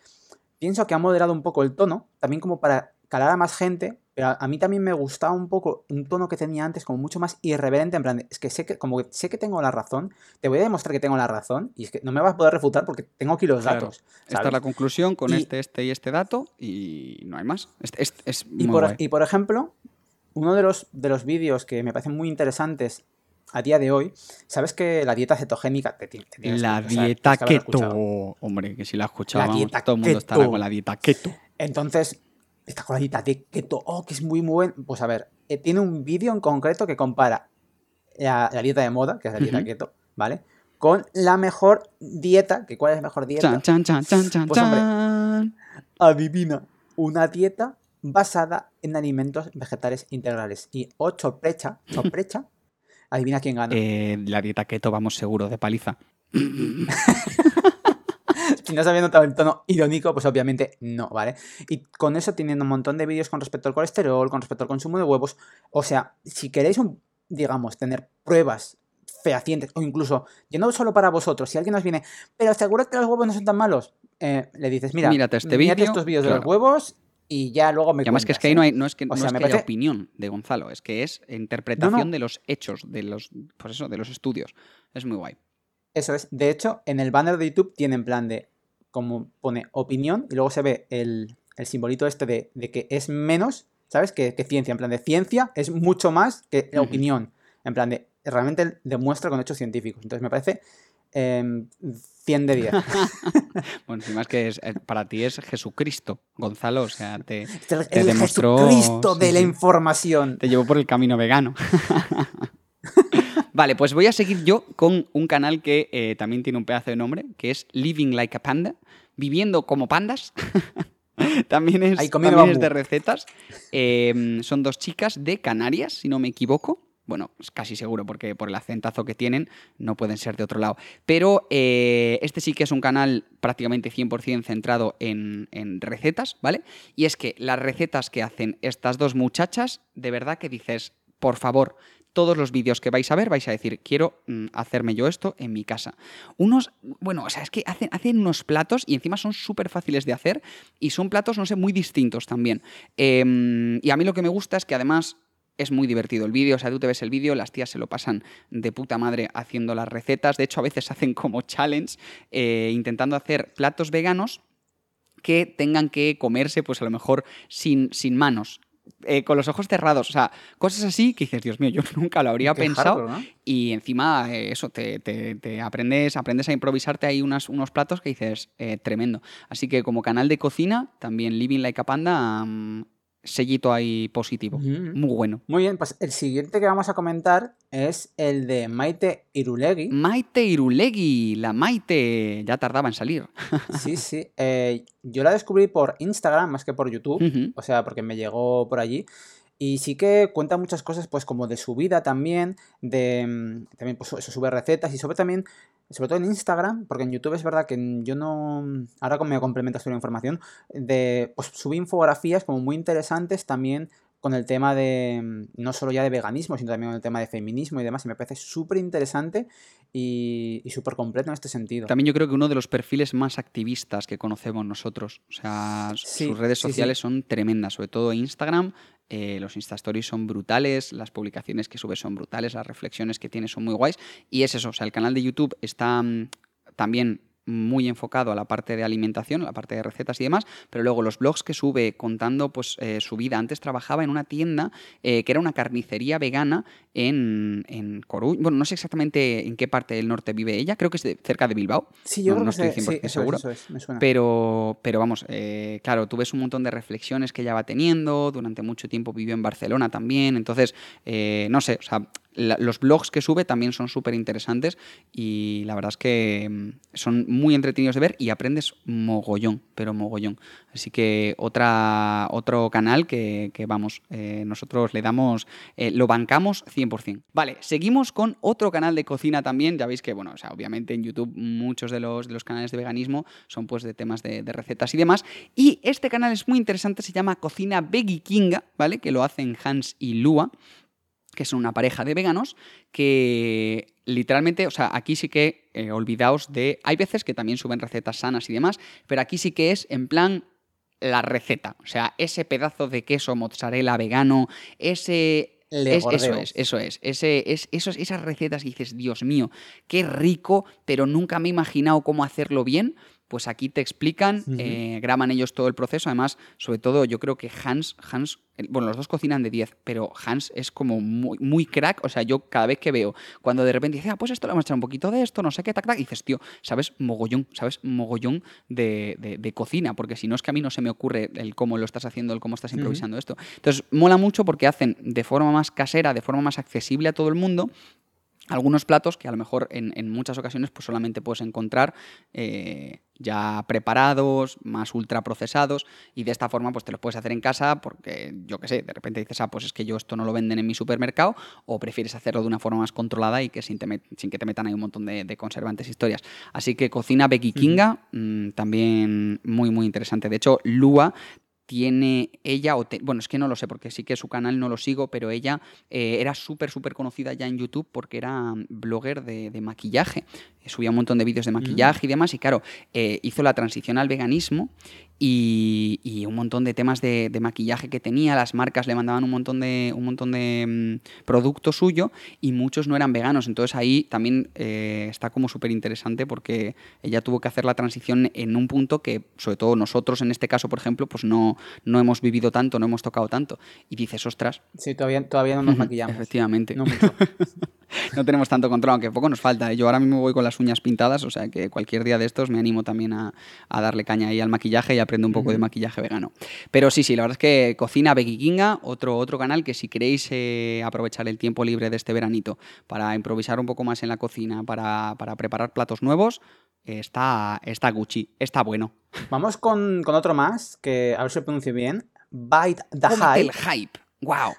pienso que ha moderado un poco el tono, también como para calar a más gente. Pero a, a mí también me gustaba un poco un tono que tenía antes, como mucho más irreverente. En plan, de, es que sé que, como que sé que tengo la razón, te voy a demostrar que tengo la razón. Y es que no me vas a poder refutar porque tengo aquí los Claro. datos. Esta es la conclusión con Y- este, este y este dato y no hay más. Es, es- es Y por, y por ejemplo, uno de los, de los vídeos que me parecen muy interesantes a día de hoy, sabes que la dieta cetogénica te, te La que- dieta keto. Hombre, que si la escuchábamos, dieta todo el mundo estará con la dieta keto. Entonces, está con la dieta de keto, oh, que es muy buen. Pues a ver, eh, tiene un vídeo en concreto que compara la, la dieta de moda, que es la dieta keto, ¿vale? Con la mejor dieta, que ¿cuál es la mejor dieta? Chan, chan, chan, chan, chan, Pues, hombre, chan. Adivina, una dieta basada en alimentos vegetales integrales. Y oh, sorpresa, sorpresa, adivina quién gana. Eh, la dieta keto, vamos seguro, de paliza. Si no notado el tono irónico, pues obviamente no, ¿vale? Y con eso tienen un montón de vídeos con respecto al colesterol, con respecto al consumo de huevos. O sea, si queréis, un, digamos, tener pruebas fehacientes, o incluso, yo no solo para vosotros, si alguien nos viene, pero seguro que los huevos no son tan malos, eh, le dices, mira, Mírate este vídeo, estos vídeos de los huevos y ya luego me Y además que es que ahí no, hay, no es que, O no es me que haya parece- opinión de Gonzalo, es que es interpretación No, no. de los hechos, de los, pues eso, de los estudios. Es muy guay. Eso es. De hecho, en el banner de YouTube tiene en plan de, como pone opinión, y luego se ve el, el simbolito este de, de que es menos, ¿sabes? Que, que ciencia. En plan de ciencia es mucho más que la opinión. En plan de, realmente demuestra con hechos científicos. Entonces me parece em, 100 de 10. Bueno, encima es que es- eh, para ti es Jesucristo, Gonzalo, o sea, te, el demostró- Jesucristo sí, de la información. te llevó por el camino vegano. vale, pues voy a seguir yo con un canal que eh, también tiene un pedazo de nombre, que es Living Like a Panda, viviendo como pandas. también es, Ahí también es de recetas. Eh, son dos chicas de Canarias, si no me equivoco. Bueno, casi seguro, porque por el acentazo que tienen no pueden ser de otro lado. Pero eh, este sí que es un canal prácticamente 100% centrado en, en recetas, ¿vale? Y es que las recetas que hacen estas dos muchachas, de verdad que dices, por favor, todos los vídeos que vais a ver vais a decir, quiero mm, hacerme yo esto en mi casa. Unos, bueno, o sea, es que hacen, hacen unos platos y encima son súper fáciles de hacer y son platos, no sé, muy distintos también. Em, y a mí lo que me gusta es que además es muy divertido el vídeo, o sea, tú te ves el vídeo, las tías se lo pasan de puta madre haciendo las recetas, de hecho a veces hacen como challenge eh, intentando hacer platos veganos que tengan que comerse pues a lo mejor sin, sin manos. eh, con los ojos cerrados, o sea, cosas así que dices, Dios mío, yo nunca lo habría Qué pensado. Y encima, eh, eso, te, te- te aprendes, aprendes a improvisarte ahí unas, unos platos que dices, eh, tremendo. Así que como canal de cocina, también Living Like a Panda, mm, sellito ahí positivo. Muy bueno. Muy bien, pues el siguiente que vamos a comentar es el de Maite Irulegui. Maite Irulegui, la Maite, ya tardaba en salir. Sí, sí. eh, yo la descubrí por Instagram más que por YouTube. O sea, porque me llegó por allí. Y sí que cuenta muchas cosas, pues como de su vida también, de mm, también pues eso, sube recetas y sobre también, sobre todo en Instagram, porque en YouTube es verdad que yo no, ahora como me complementas la información, de, pues sube infografías como muy interesantes también con el tema de, mm, no solo ya de veganismo, sino también con el tema de feminismo y demás, y me parece súper interesante y, y súper completo en este sentido. También yo creo que uno de los perfiles más activistas que conocemos nosotros. O sea, Sí, sus redes sí, sí. sociales son tremendas, sobre todo Instagram. eh, los Insta Stories son brutales, las publicaciones que sube son brutales, las reflexiones que tiene son muy guays. Y es eso, o sea, el canal de YouTube está mm, también muy enfocado a la parte de alimentación, a la parte de recetas y demás, pero luego los blogs que sube contando pues eh, su vida. Antes trabajaba en una tienda eh, que era una carnicería vegana en, en Coruña. Bueno, no sé exactamente en qué parte del norte vive ella, creo que es de- cerca de Bilbao. Sí, yo No- creo no estoy sé- sí, 100% eso seguro. es, eso es, me suena. Pero, pero vamos, eh, claro, tú ves un montón de reflexiones que ella va teniendo, durante mucho tiempo vivió en Barcelona también, entonces, no sé, o sea, los blogs que sube también son súper interesantes y la verdad es que mm, son muy entretenidos de ver y aprendes mogollón, pero mogollón. Así que otra, otro canal que, que, vamos, eh, nosotros le damos, eh, lo bancamos 100%. Vale, seguimos con otro canal de cocina también, ya veis que, bueno, o sea, obviamente en YouTube muchos de los, de los canales de veganismo son pues de temas de, de recetas y demás. Y este canal es muy interesante, se llama Cocina Veggie Kinga, ¿vale? Que lo hacen Hans y Lua que son una pareja de veganos que literalmente, o sea, aquí sí que eh, olvidaos de... Hay veces que también suben recetas sanas y demás, pero aquí sí que es en plan la receta. O sea, ese pedazo de queso mozzarella vegano, ese... Es- eso es, eso es. Ese, es esos, esas recetas que dices, Dios mío, qué rico, pero nunca me he imaginado cómo hacerlo bien. Pues aquí te explican, eh, graban ellos todo el proceso. Además, sobre todo, yo creo que Hans, Hans, bueno, los dos cocinan de 10, pero Hans es como muy, muy crack. O sea, yo cada vez que veo, cuando de repente dice, ah, pues esto le vamos a echar un poquito de esto, no sé qué, tac, tac, y dices, tío, sabes mogollón, sabes mogollón de, de- de cocina, porque si no es que a mí no se me ocurre el cómo lo estás haciendo, el cómo estás improvisando esto. Entonces, mola mucho porque hacen de forma más casera, de forma más accesible a todo el mundo, algunos platos que a lo mejor en, en muchas ocasiones pues solamente puedes encontrar eh, ya preparados, más ultra procesados y de esta forma pues te los puedes hacer en casa porque yo qué sé, de repente dices, ah, pues es que yo esto no lo venden en mi supermercado o prefieres hacerlo de una forma más controlada y que sin, te sin que te metan ahí un montón de, de conservantes e historias. Así que cocina Becky Kinga, mm, también muy muy interesante. De hecho, Lua tiene ella, o te- bueno, es que no lo sé, porque sí que su canal no lo sigo, pero ella eh, era súper, súper conocida ya en YouTube porque era mm, blogger de, de maquillaje. Subía un montón de vídeos de maquillaje y demás, y claro, eh, hizo la transición al veganismo y, y un montón de temas de, de maquillaje que tenía, las marcas le mandaban un montón de, un montón de mm, producto suyo y muchos no eran veganos. Entonces ahí también eh, está como súper interesante porque ella tuvo que hacer la transición en un punto que, sobre todo nosotros en este caso, por ejemplo, pues no, no hemos vivido tanto, no hemos tocado tanto. Y dices, ostras, Sí, todavía, todavía no nos maquillamos. efectivamente, No tenemos tanto control, aunque poco nos falta. Yo ahora mismo voy con las uñas pintadas, o sea que cualquier día de estos me animo también a, a darle caña ahí al maquillaje y aprendo un poco de maquillaje vegano. Pero sí, sí, la verdad es que Cocina Becky Kinga, otro, otro canal que si queréis eh, aprovechar el tiempo libre de este veranito para improvisar un poco más en la cocina, para, para preparar platos nuevos, está, está Gucci, está bueno. Vamos con, con otro más, que a ver si lo pronuncio bien. Bite the Cómete el Hype. hype. Wow.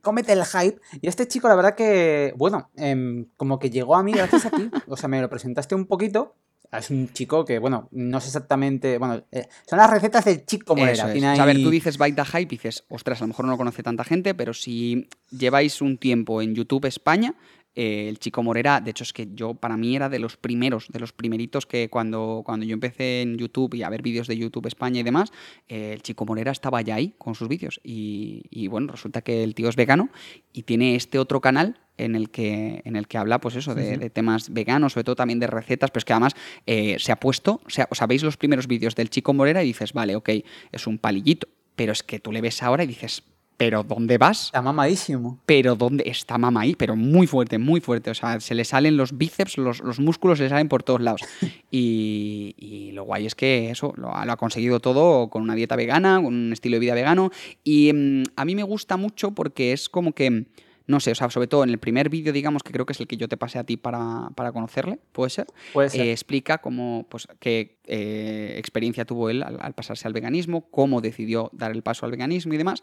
Cómete el hype. Y este chico, la verdad que, bueno, em, como que llegó a mí gracias a ti. O sea, me lo presentaste un poquito. Es un chico que, bueno, no sé exactamente. Bueno, eh, son las recetas del chico Morera. Es. Tiene O sea, a ver, tú dices Bite the Hype y dices, ostras, a lo mejor no lo conoce tanta gente, pero si lleváis un tiempo en YouTube España, eh, el chico Morera, de hecho es que yo, para mí era de los primeros, de los primeritos que cuando, cuando yo empecé en YouTube y a ver vídeos de YouTube España y demás, eh, el chico Morera estaba ya ahí con sus vídeos. Y, y, bueno, resulta que el tío es vegano y tiene este otro canal en el que, en el que habla, pues eso, de, de temas veganos, sobre todo también de recetas, pero es que además eh, se ha puesto, o sea, veis los primeros vídeos del chico Morera y dices, vale, ok, es un palillito, pero es que tú le ves ahora y dices, pero ¿dónde vas? Está mamadísimo. Pero ¿dónde está mamá ahí? Pero muy fuerte, muy fuerte. O sea, se le salen los bíceps, los, los músculos se le salen por todos lados. Y, y lo guay es que eso lo ha, lo ha conseguido todo con una dieta vegana, con un estilo de vida vegano. Y mm, a mí me gusta mucho porque es como que, no sé, o sea, sobre todo en el primer vídeo, digamos, que creo que es el que yo te pasé a ti para, para conocerle, ¿puede ser? Puede ser. Eh, explica cómo, pues, qué eh, experiencia tuvo él al, al pasarse al veganismo, cómo decidió dar el paso al veganismo y demás.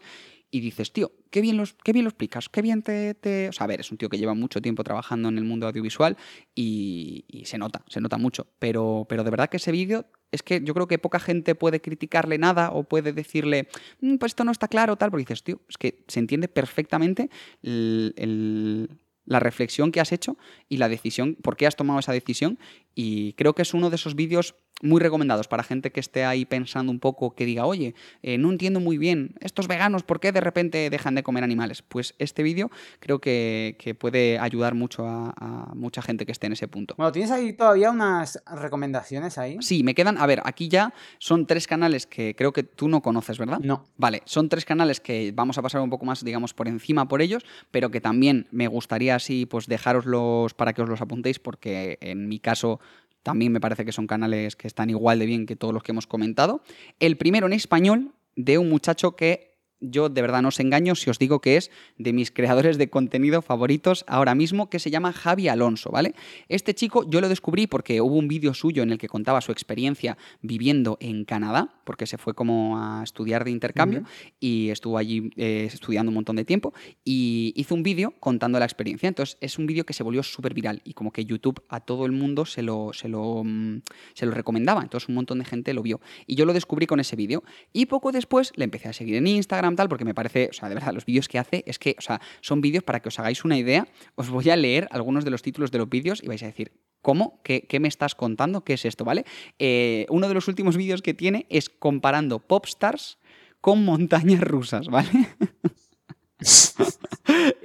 Y dices, tío, qué bien, los, qué bien lo explicas, qué bien te, te- O sea, a ver, es un tío que lleva mucho tiempo trabajando en el mundo audiovisual y, y se nota, se nota mucho. Pero, pero de verdad que ese vídeo es que yo creo que poca gente puede criticarle nada o puede decirle, "Mm, pues esto no está claro, tal, porque dices, tío, es que se entiende perfectamente la reflexión que has hecho y la decisión, por qué has tomado esa decisión. Y creo que es uno de esos vídeos muy recomendados para gente que esté ahí pensando un poco, que diga, oye, eh, no entiendo muy bien, estos veganos, ¿por qué de repente dejan de comer animales? Pues este vídeo creo que, que puede ayudar mucho a, a mucha gente que esté en ese punto. Bueno, ¿tienes ahí todavía unas recomendaciones ahí? Sí, me quedan, a ver, aquí ya son tres canales que creo que tú no conoces, ¿verdad? No. Vale, son tres canales que vamos a pasar un poco más, digamos, por encima por ellos, pero que también me gustaría así, pues dejaroslos para que os los apuntéis, porque en mi caso también me parece que son canales que están igual de bien que todos los que hemos comentado. El primero en español, de un muchacho que yo de verdad no os engaño si os digo que es de mis creadores de contenido favoritos ahora mismo, que se llama Javi Alonso, ¿vale? Este chico yo lo descubrí porque hubo un vídeo suyo en el que contaba su experiencia viviendo en Canadá, porque se fue como a estudiar de intercambio y estuvo allí eh, estudiando un montón de tiempo y hizo un vídeo contando la experiencia. Entonces es un vídeo que se volvió súper viral y como que YouTube a todo el mundo se lo, se, lo, mm, se lo recomendaba. Entonces un montón de gente lo vio. Y yo lo descubrí con ese vídeo. Y poco después le empecé a seguir en Instagram, tal, porque me parece, o sea, de verdad, los vídeos que hace es que, o sea, son vídeos para que os hagáis una idea. Os voy a leer algunos de los títulos de los vídeos y vais a decir, ¿Cómo? ¿Qué, qué me estás contando? ¿Qué es esto? ¿Vale? Eh, uno de los últimos vídeos que tiene es comparando popstars con montañas rusas, ¿vale?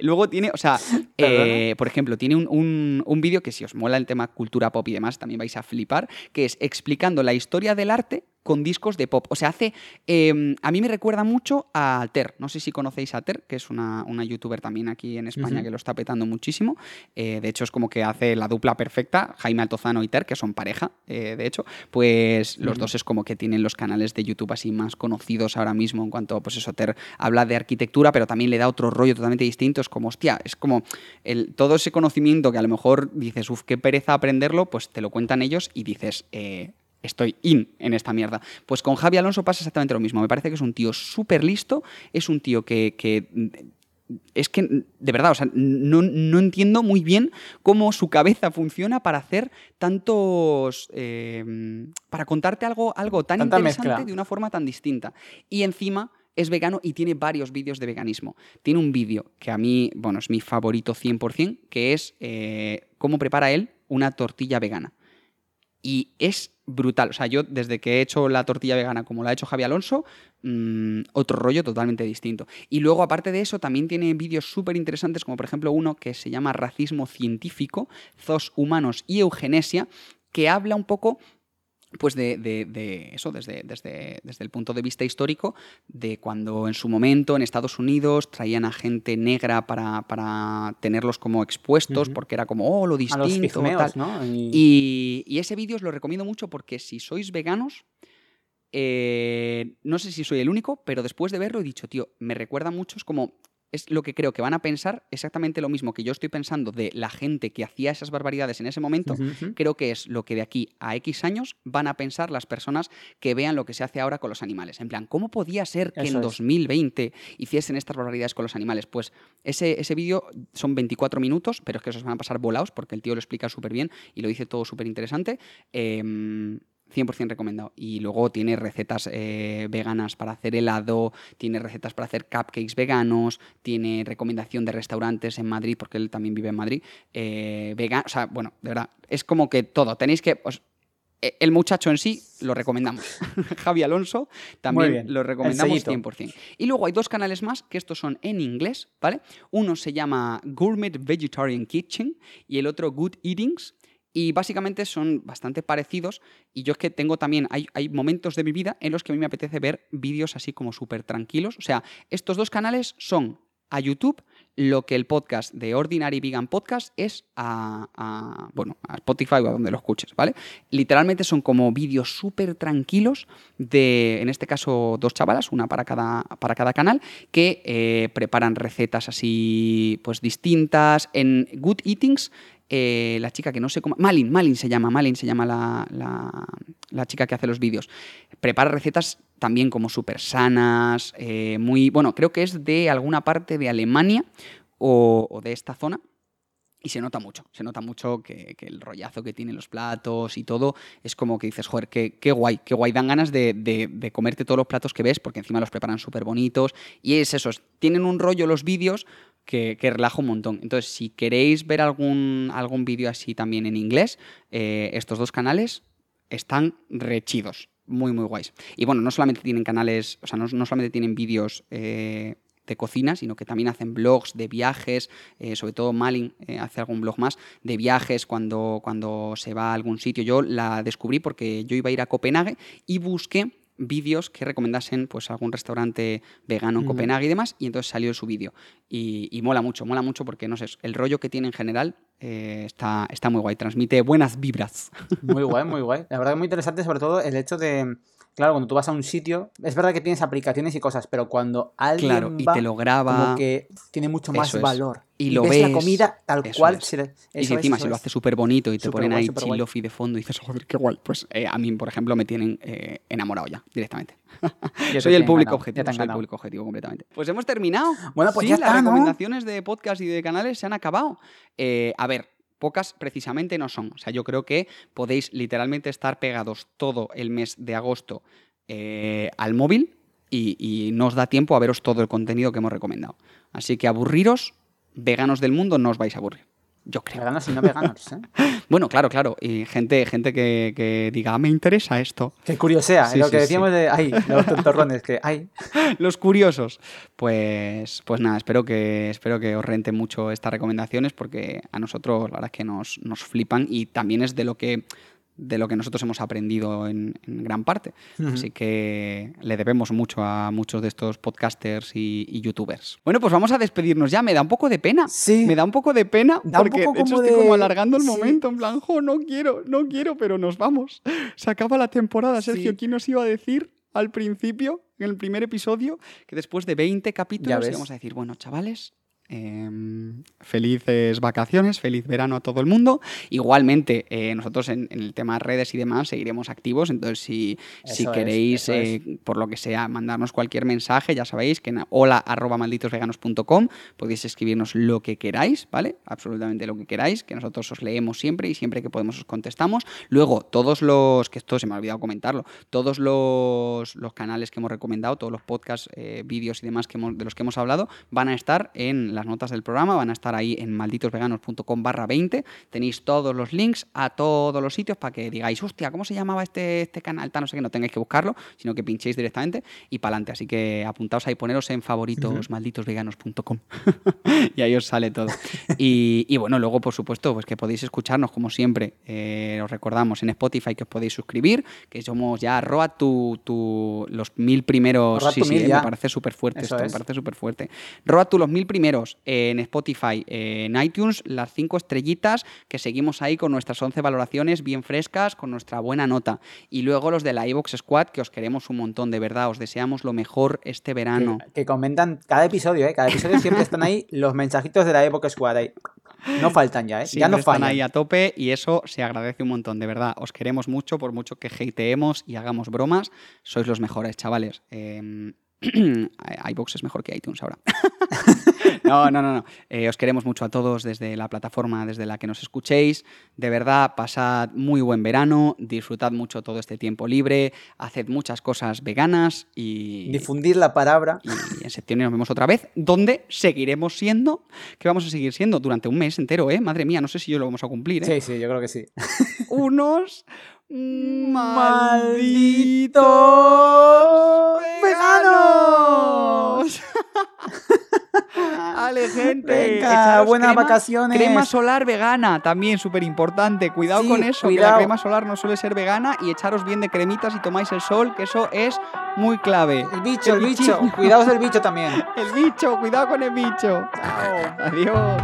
Luego tiene, o sea, eh, por ejemplo, tiene un, un- un vídeo que si os mola el tema cultura pop y demás, también vais a flipar, que es explicando la historia del arte con discos de pop. O sea, hace. eh, a mí me recuerda mucho a Ter. No sé si conocéis a Ter, que es una, una youtuber también aquí en España que lo está petando muchísimo. Eh, de hecho, es como que hace la dupla perfecta, Jaime Altozano y Ter, que son pareja, eh, de hecho. Pues los dos es como que tienen los canales de YouTube así más conocidos ahora mismo en cuanto, pues eso, Ter habla de arquitectura, pero también le da otro rollo totalmente distinto. Es como, hostia, es como el, todo ese conocimiento que a lo mejor dices, uff, qué pereza aprenderlo, pues te lo cuentan ellos y dices, eh, estoy in en esta mierda. Pues con Javi Alonso pasa exactamente lo mismo. Me parece que es un tío súper listo, es un tío que, que es que, de verdad, o sea, no, no entiendo muy bien cómo su cabeza funciona para hacer tantos. eh, para contarte algo, algo tan Tanta interesante mezcla. de una forma tan distinta. Y encima es vegano y tiene varios vídeos de veganismo. Tiene un vídeo que a mí, bueno, es mi favorito 100%, que es eh, cómo prepara él una tortilla vegana. Y es brutal. O sea, yo desde que he hecho la tortilla vegana como la ha hecho Javi Alonso, mm, otro rollo totalmente distinto. Y luego, aparte de eso, también tiene vídeos súper interesantes, como por ejemplo uno que se llama Racismo Científico, Zos Humanos y Eugenesia, que habla un poco pues de, de- de eso, desde, desde, desde el punto de vista histórico, de cuando en su momento en Estados Unidos traían a gente negra para, para tenerlos como expuestos, porque era como, oh, lo A los distinto, pigmeos, tal. ¿no? Y- Y, y ese vídeo os lo recomiendo mucho porque si sois veganos, eh, no sé si soy el único, pero después de verlo he dicho, tío, me recuerda mucho, es como es lo que creo que van a pensar exactamente lo mismo que yo estoy pensando de la gente que hacía esas barbaridades en ese momento. Creo que es lo que de aquí a X años van a pensar las personas que vean lo que se hace ahora con los animales. En plan, ¿cómo podía ser que Eso en es. 2020 hiciesen estas barbaridades con los animales? Pues ese, ese vídeo son 24 minutos, pero es que esos van a pasar volados porque el tío lo explica súper bien y lo dice todo súper interesante. Em, 100% recomendado. Y luego tiene recetas eh, veganas para hacer helado, tiene recetas para hacer cupcakes veganos, tiene recomendación de restaurantes en Madrid, porque él también vive en Madrid. Eh, o sea, bueno, de verdad, es como que todo. Tenéis que. os- eh, el muchacho en sí lo recomendamos. Javi Alonso también lo recomendamos sellito. 100%. Y luego hay dos canales más que estos son en inglés, ¿vale? Uno se llama Gourmet Vegetarian Kitchen y el otro Good Eatings. Y básicamente son bastante parecidos. Y yo es que tengo también, hay, hay momentos de mi vida en los que a mí me apetece ver vídeos así como súper tranquilos. O sea, estos dos canales son a YouTube lo que el podcast de Ordinary Vegan Podcast es a, a, bueno, a Spotify o a donde lo escuches, ¿vale? Literalmente son como vídeos súper tranquilos de, en este caso, dos chavalas, una para cada, para cada canal, que eh, preparan recetas así, pues distintas. En Good Eatings, eh, la chica que no sé cómo... Malin, Malin se llama, Malin se llama la, la- la chica que hace los vídeos. Prepara recetas también como súper sanas, eh, muy... Bueno, creo que es de alguna parte de Alemania o, de esta zona. Y se nota mucho, se nota mucho que, el rollazo que tienen los platos y todo es como que dices, joder, qué, qué guay, qué guay. Dan ganas de, de- de comerte todos los platos que ves porque encima los preparan súper bonitos. Y es eso, es- tienen un rollo los vídeos que, que relaja un montón. Entonces, si queréis ver algún, algún vídeo así también en inglés, eh, estos dos canales están rechidos, muy, muy guays. Y bueno, no solamente tienen canales, o sea, no, no solamente tienen vídeos eh, de cocina, sino que también hacen blogs de viajes, eh, sobre todo Malin hace algún blog más de viajes cuando, cuando se va a algún sitio. Yo la descubrí porque yo iba a ir a Copenhague y busqué vídeos que recomendasen pues algún restaurante vegano en. Copenhague y demás y entonces salió su vídeo y, y mola mucho, mola mucho porque no sé, el rollo que tiene en general eh, está, está muy guay, transmite buenas vibras. Muy guay, muy guay. La verdad que muy interesante, sobre todo el hecho de. Claro, cuando tú vas a un sitio, es verdad que tienes aplicaciones y cosas, pero cuando alguien Claro, y te lo graba. como que tiene mucho más es. valor. Y lo ves, la ves, comida tal cual. es. se le- y que encima se lo hace súper bonito y te ponen ahí superguay. chilofi de fondo y dices, joder, qué guay. Pues eh, a mí, por ejemplo, me tienen eh, enamorado ya, directamente. Soy el público ganado, objetivo, soy el público objetivo completamente. Pues hemos terminado. Bueno, pues Sí, ya las recomendaciones de podcast y de canales se han acabado. Eh, a ver, pocas precisamente no son. O sea, yo creo que podéis literalmente estar pegados todo el mes de agosto eh, al móvil y, y no os da tiempo a veros todo el contenido que hemos recomendado. Así que aburriros, veganos del mundo, no os vais a aburrir. Yo creo. Veganos y no veganos, ¿eh? Bueno, claro, claro. Y gente, gente que, que diga, "Ah, me interesa esto. Qué curiosea, Sí, lo sí, que sí. decíamos de. Ay, los tontorrones, que. Ay. Los curiosos. Pues, pues nada, espero que, espero que os renten mucho estas recomendaciones porque a nosotros la verdad es que nos, nos flipan y también es de lo que de lo que nosotros hemos aprendido en, en gran parte. Así que le debemos mucho a muchos de estos podcasters y, y youtubers. Bueno, pues vamos a despedirnos ya. Me da un poco de pena. Sí. Me da un poco de pena Da un porque poco de hecho como estoy de- como alargando el sí. momento. En plan, jo, no quiero, no quiero, pero nos vamos. Se acaba la temporada, Sergio. ¿Quién nos iba a decir al principio, en el primer episodio, que después de 20 capítulos íbamos a decir, bueno, chavales, em, felices vacaciones, feliz verano a todo el mundo. Igualmente, eh, nosotros en, en el tema redes y demás seguiremos activos, entonces si, si queréis, es. eh, por lo que sea, mandarnos cualquier mensaje, ya sabéis que en hola arroba malditosveganos.com podéis escribirnos lo que queráis, ¿vale? Absolutamente lo que queráis, que nosotros os leemos siempre y siempre que podemos os contestamos. Luego, todos los, que esto se me ha olvidado comentarlo, todos los, los canales que hemos recomendado, todos los podcasts, eh, vídeos y demás que hemos- de los que hemos hablado, van a estar en las notas del programa, van a estar ahí en malditosveganos.com barra 20. Tenéis todos los links a todos los sitios para que digáis, hostia, ¿cómo se llamaba este, este canal? Tal, no sé que no tengáis que buscarlo, sino que pinchéis directamente y para adelante. Así que apuntaos ahí, poneros en favoritos malditosveganos.com y ahí os sale todo. Y, y bueno, luego, por supuesto, pues que podéis escucharnos como siempre. eh, os recordamos en Spotify que os podéis suscribir, que somos ya roa tu, tu- los mil primeros. Sí, sí, mil eh, me parece súper fuerte Eso esto, me parece súper fuerte. Roa tú los mil primeros. En Spotify, en iTunes, las cinco estrellitas, que seguimos ahí con nuestras 11 valoraciones bien frescas, con nuestra buena nota. Y luego los de la iVox Squad, que os queremos un montón, de verdad, os deseamos lo mejor este verano. Que, que comentan cada episodio, ¿eh? Cada episodio siempre están ahí los mensajitos de la Evoque Squad ahí. No faltan ya, ¿eh? ya Siempre no están fallan. ahí a tope y eso se agradece un montón, de verdad. Os queremos mucho, por mucho que hateemos y hagamos bromas, sois los mejores, chavales. Eh, iVoox es mejor que iTunes ahora. no, no, no, no. Eh, os queremos mucho a todos desde la plataforma desde la que nos escuchéis. De verdad, pasad muy buen verano, disfrutad mucho todo este tiempo libre, haced muchas cosas veganas y, Difundir la palabra. y en septiembre nos vemos otra vez, donde seguiremos siendo, que vamos a seguir siendo durante un mes entero, ¿eh? Madre mía, no sé si yo lo vamos a cumplir, ¿eh? Sí, sí, yo creo que sí. Unos ¡Malditos veganos! Ale, gente. Venga, buenas crema- vacaciones. Crema solar vegana, también súper importante. Cuidado Sí, con eso, que la crema solar no suele ser vegana y echaros bien de cremitas y tomáis el sol, que eso es muy clave. El bicho, el bichi- bicho. Cuidaos del bicho también. El bicho, cuidado con el bicho. Chao. Adiós.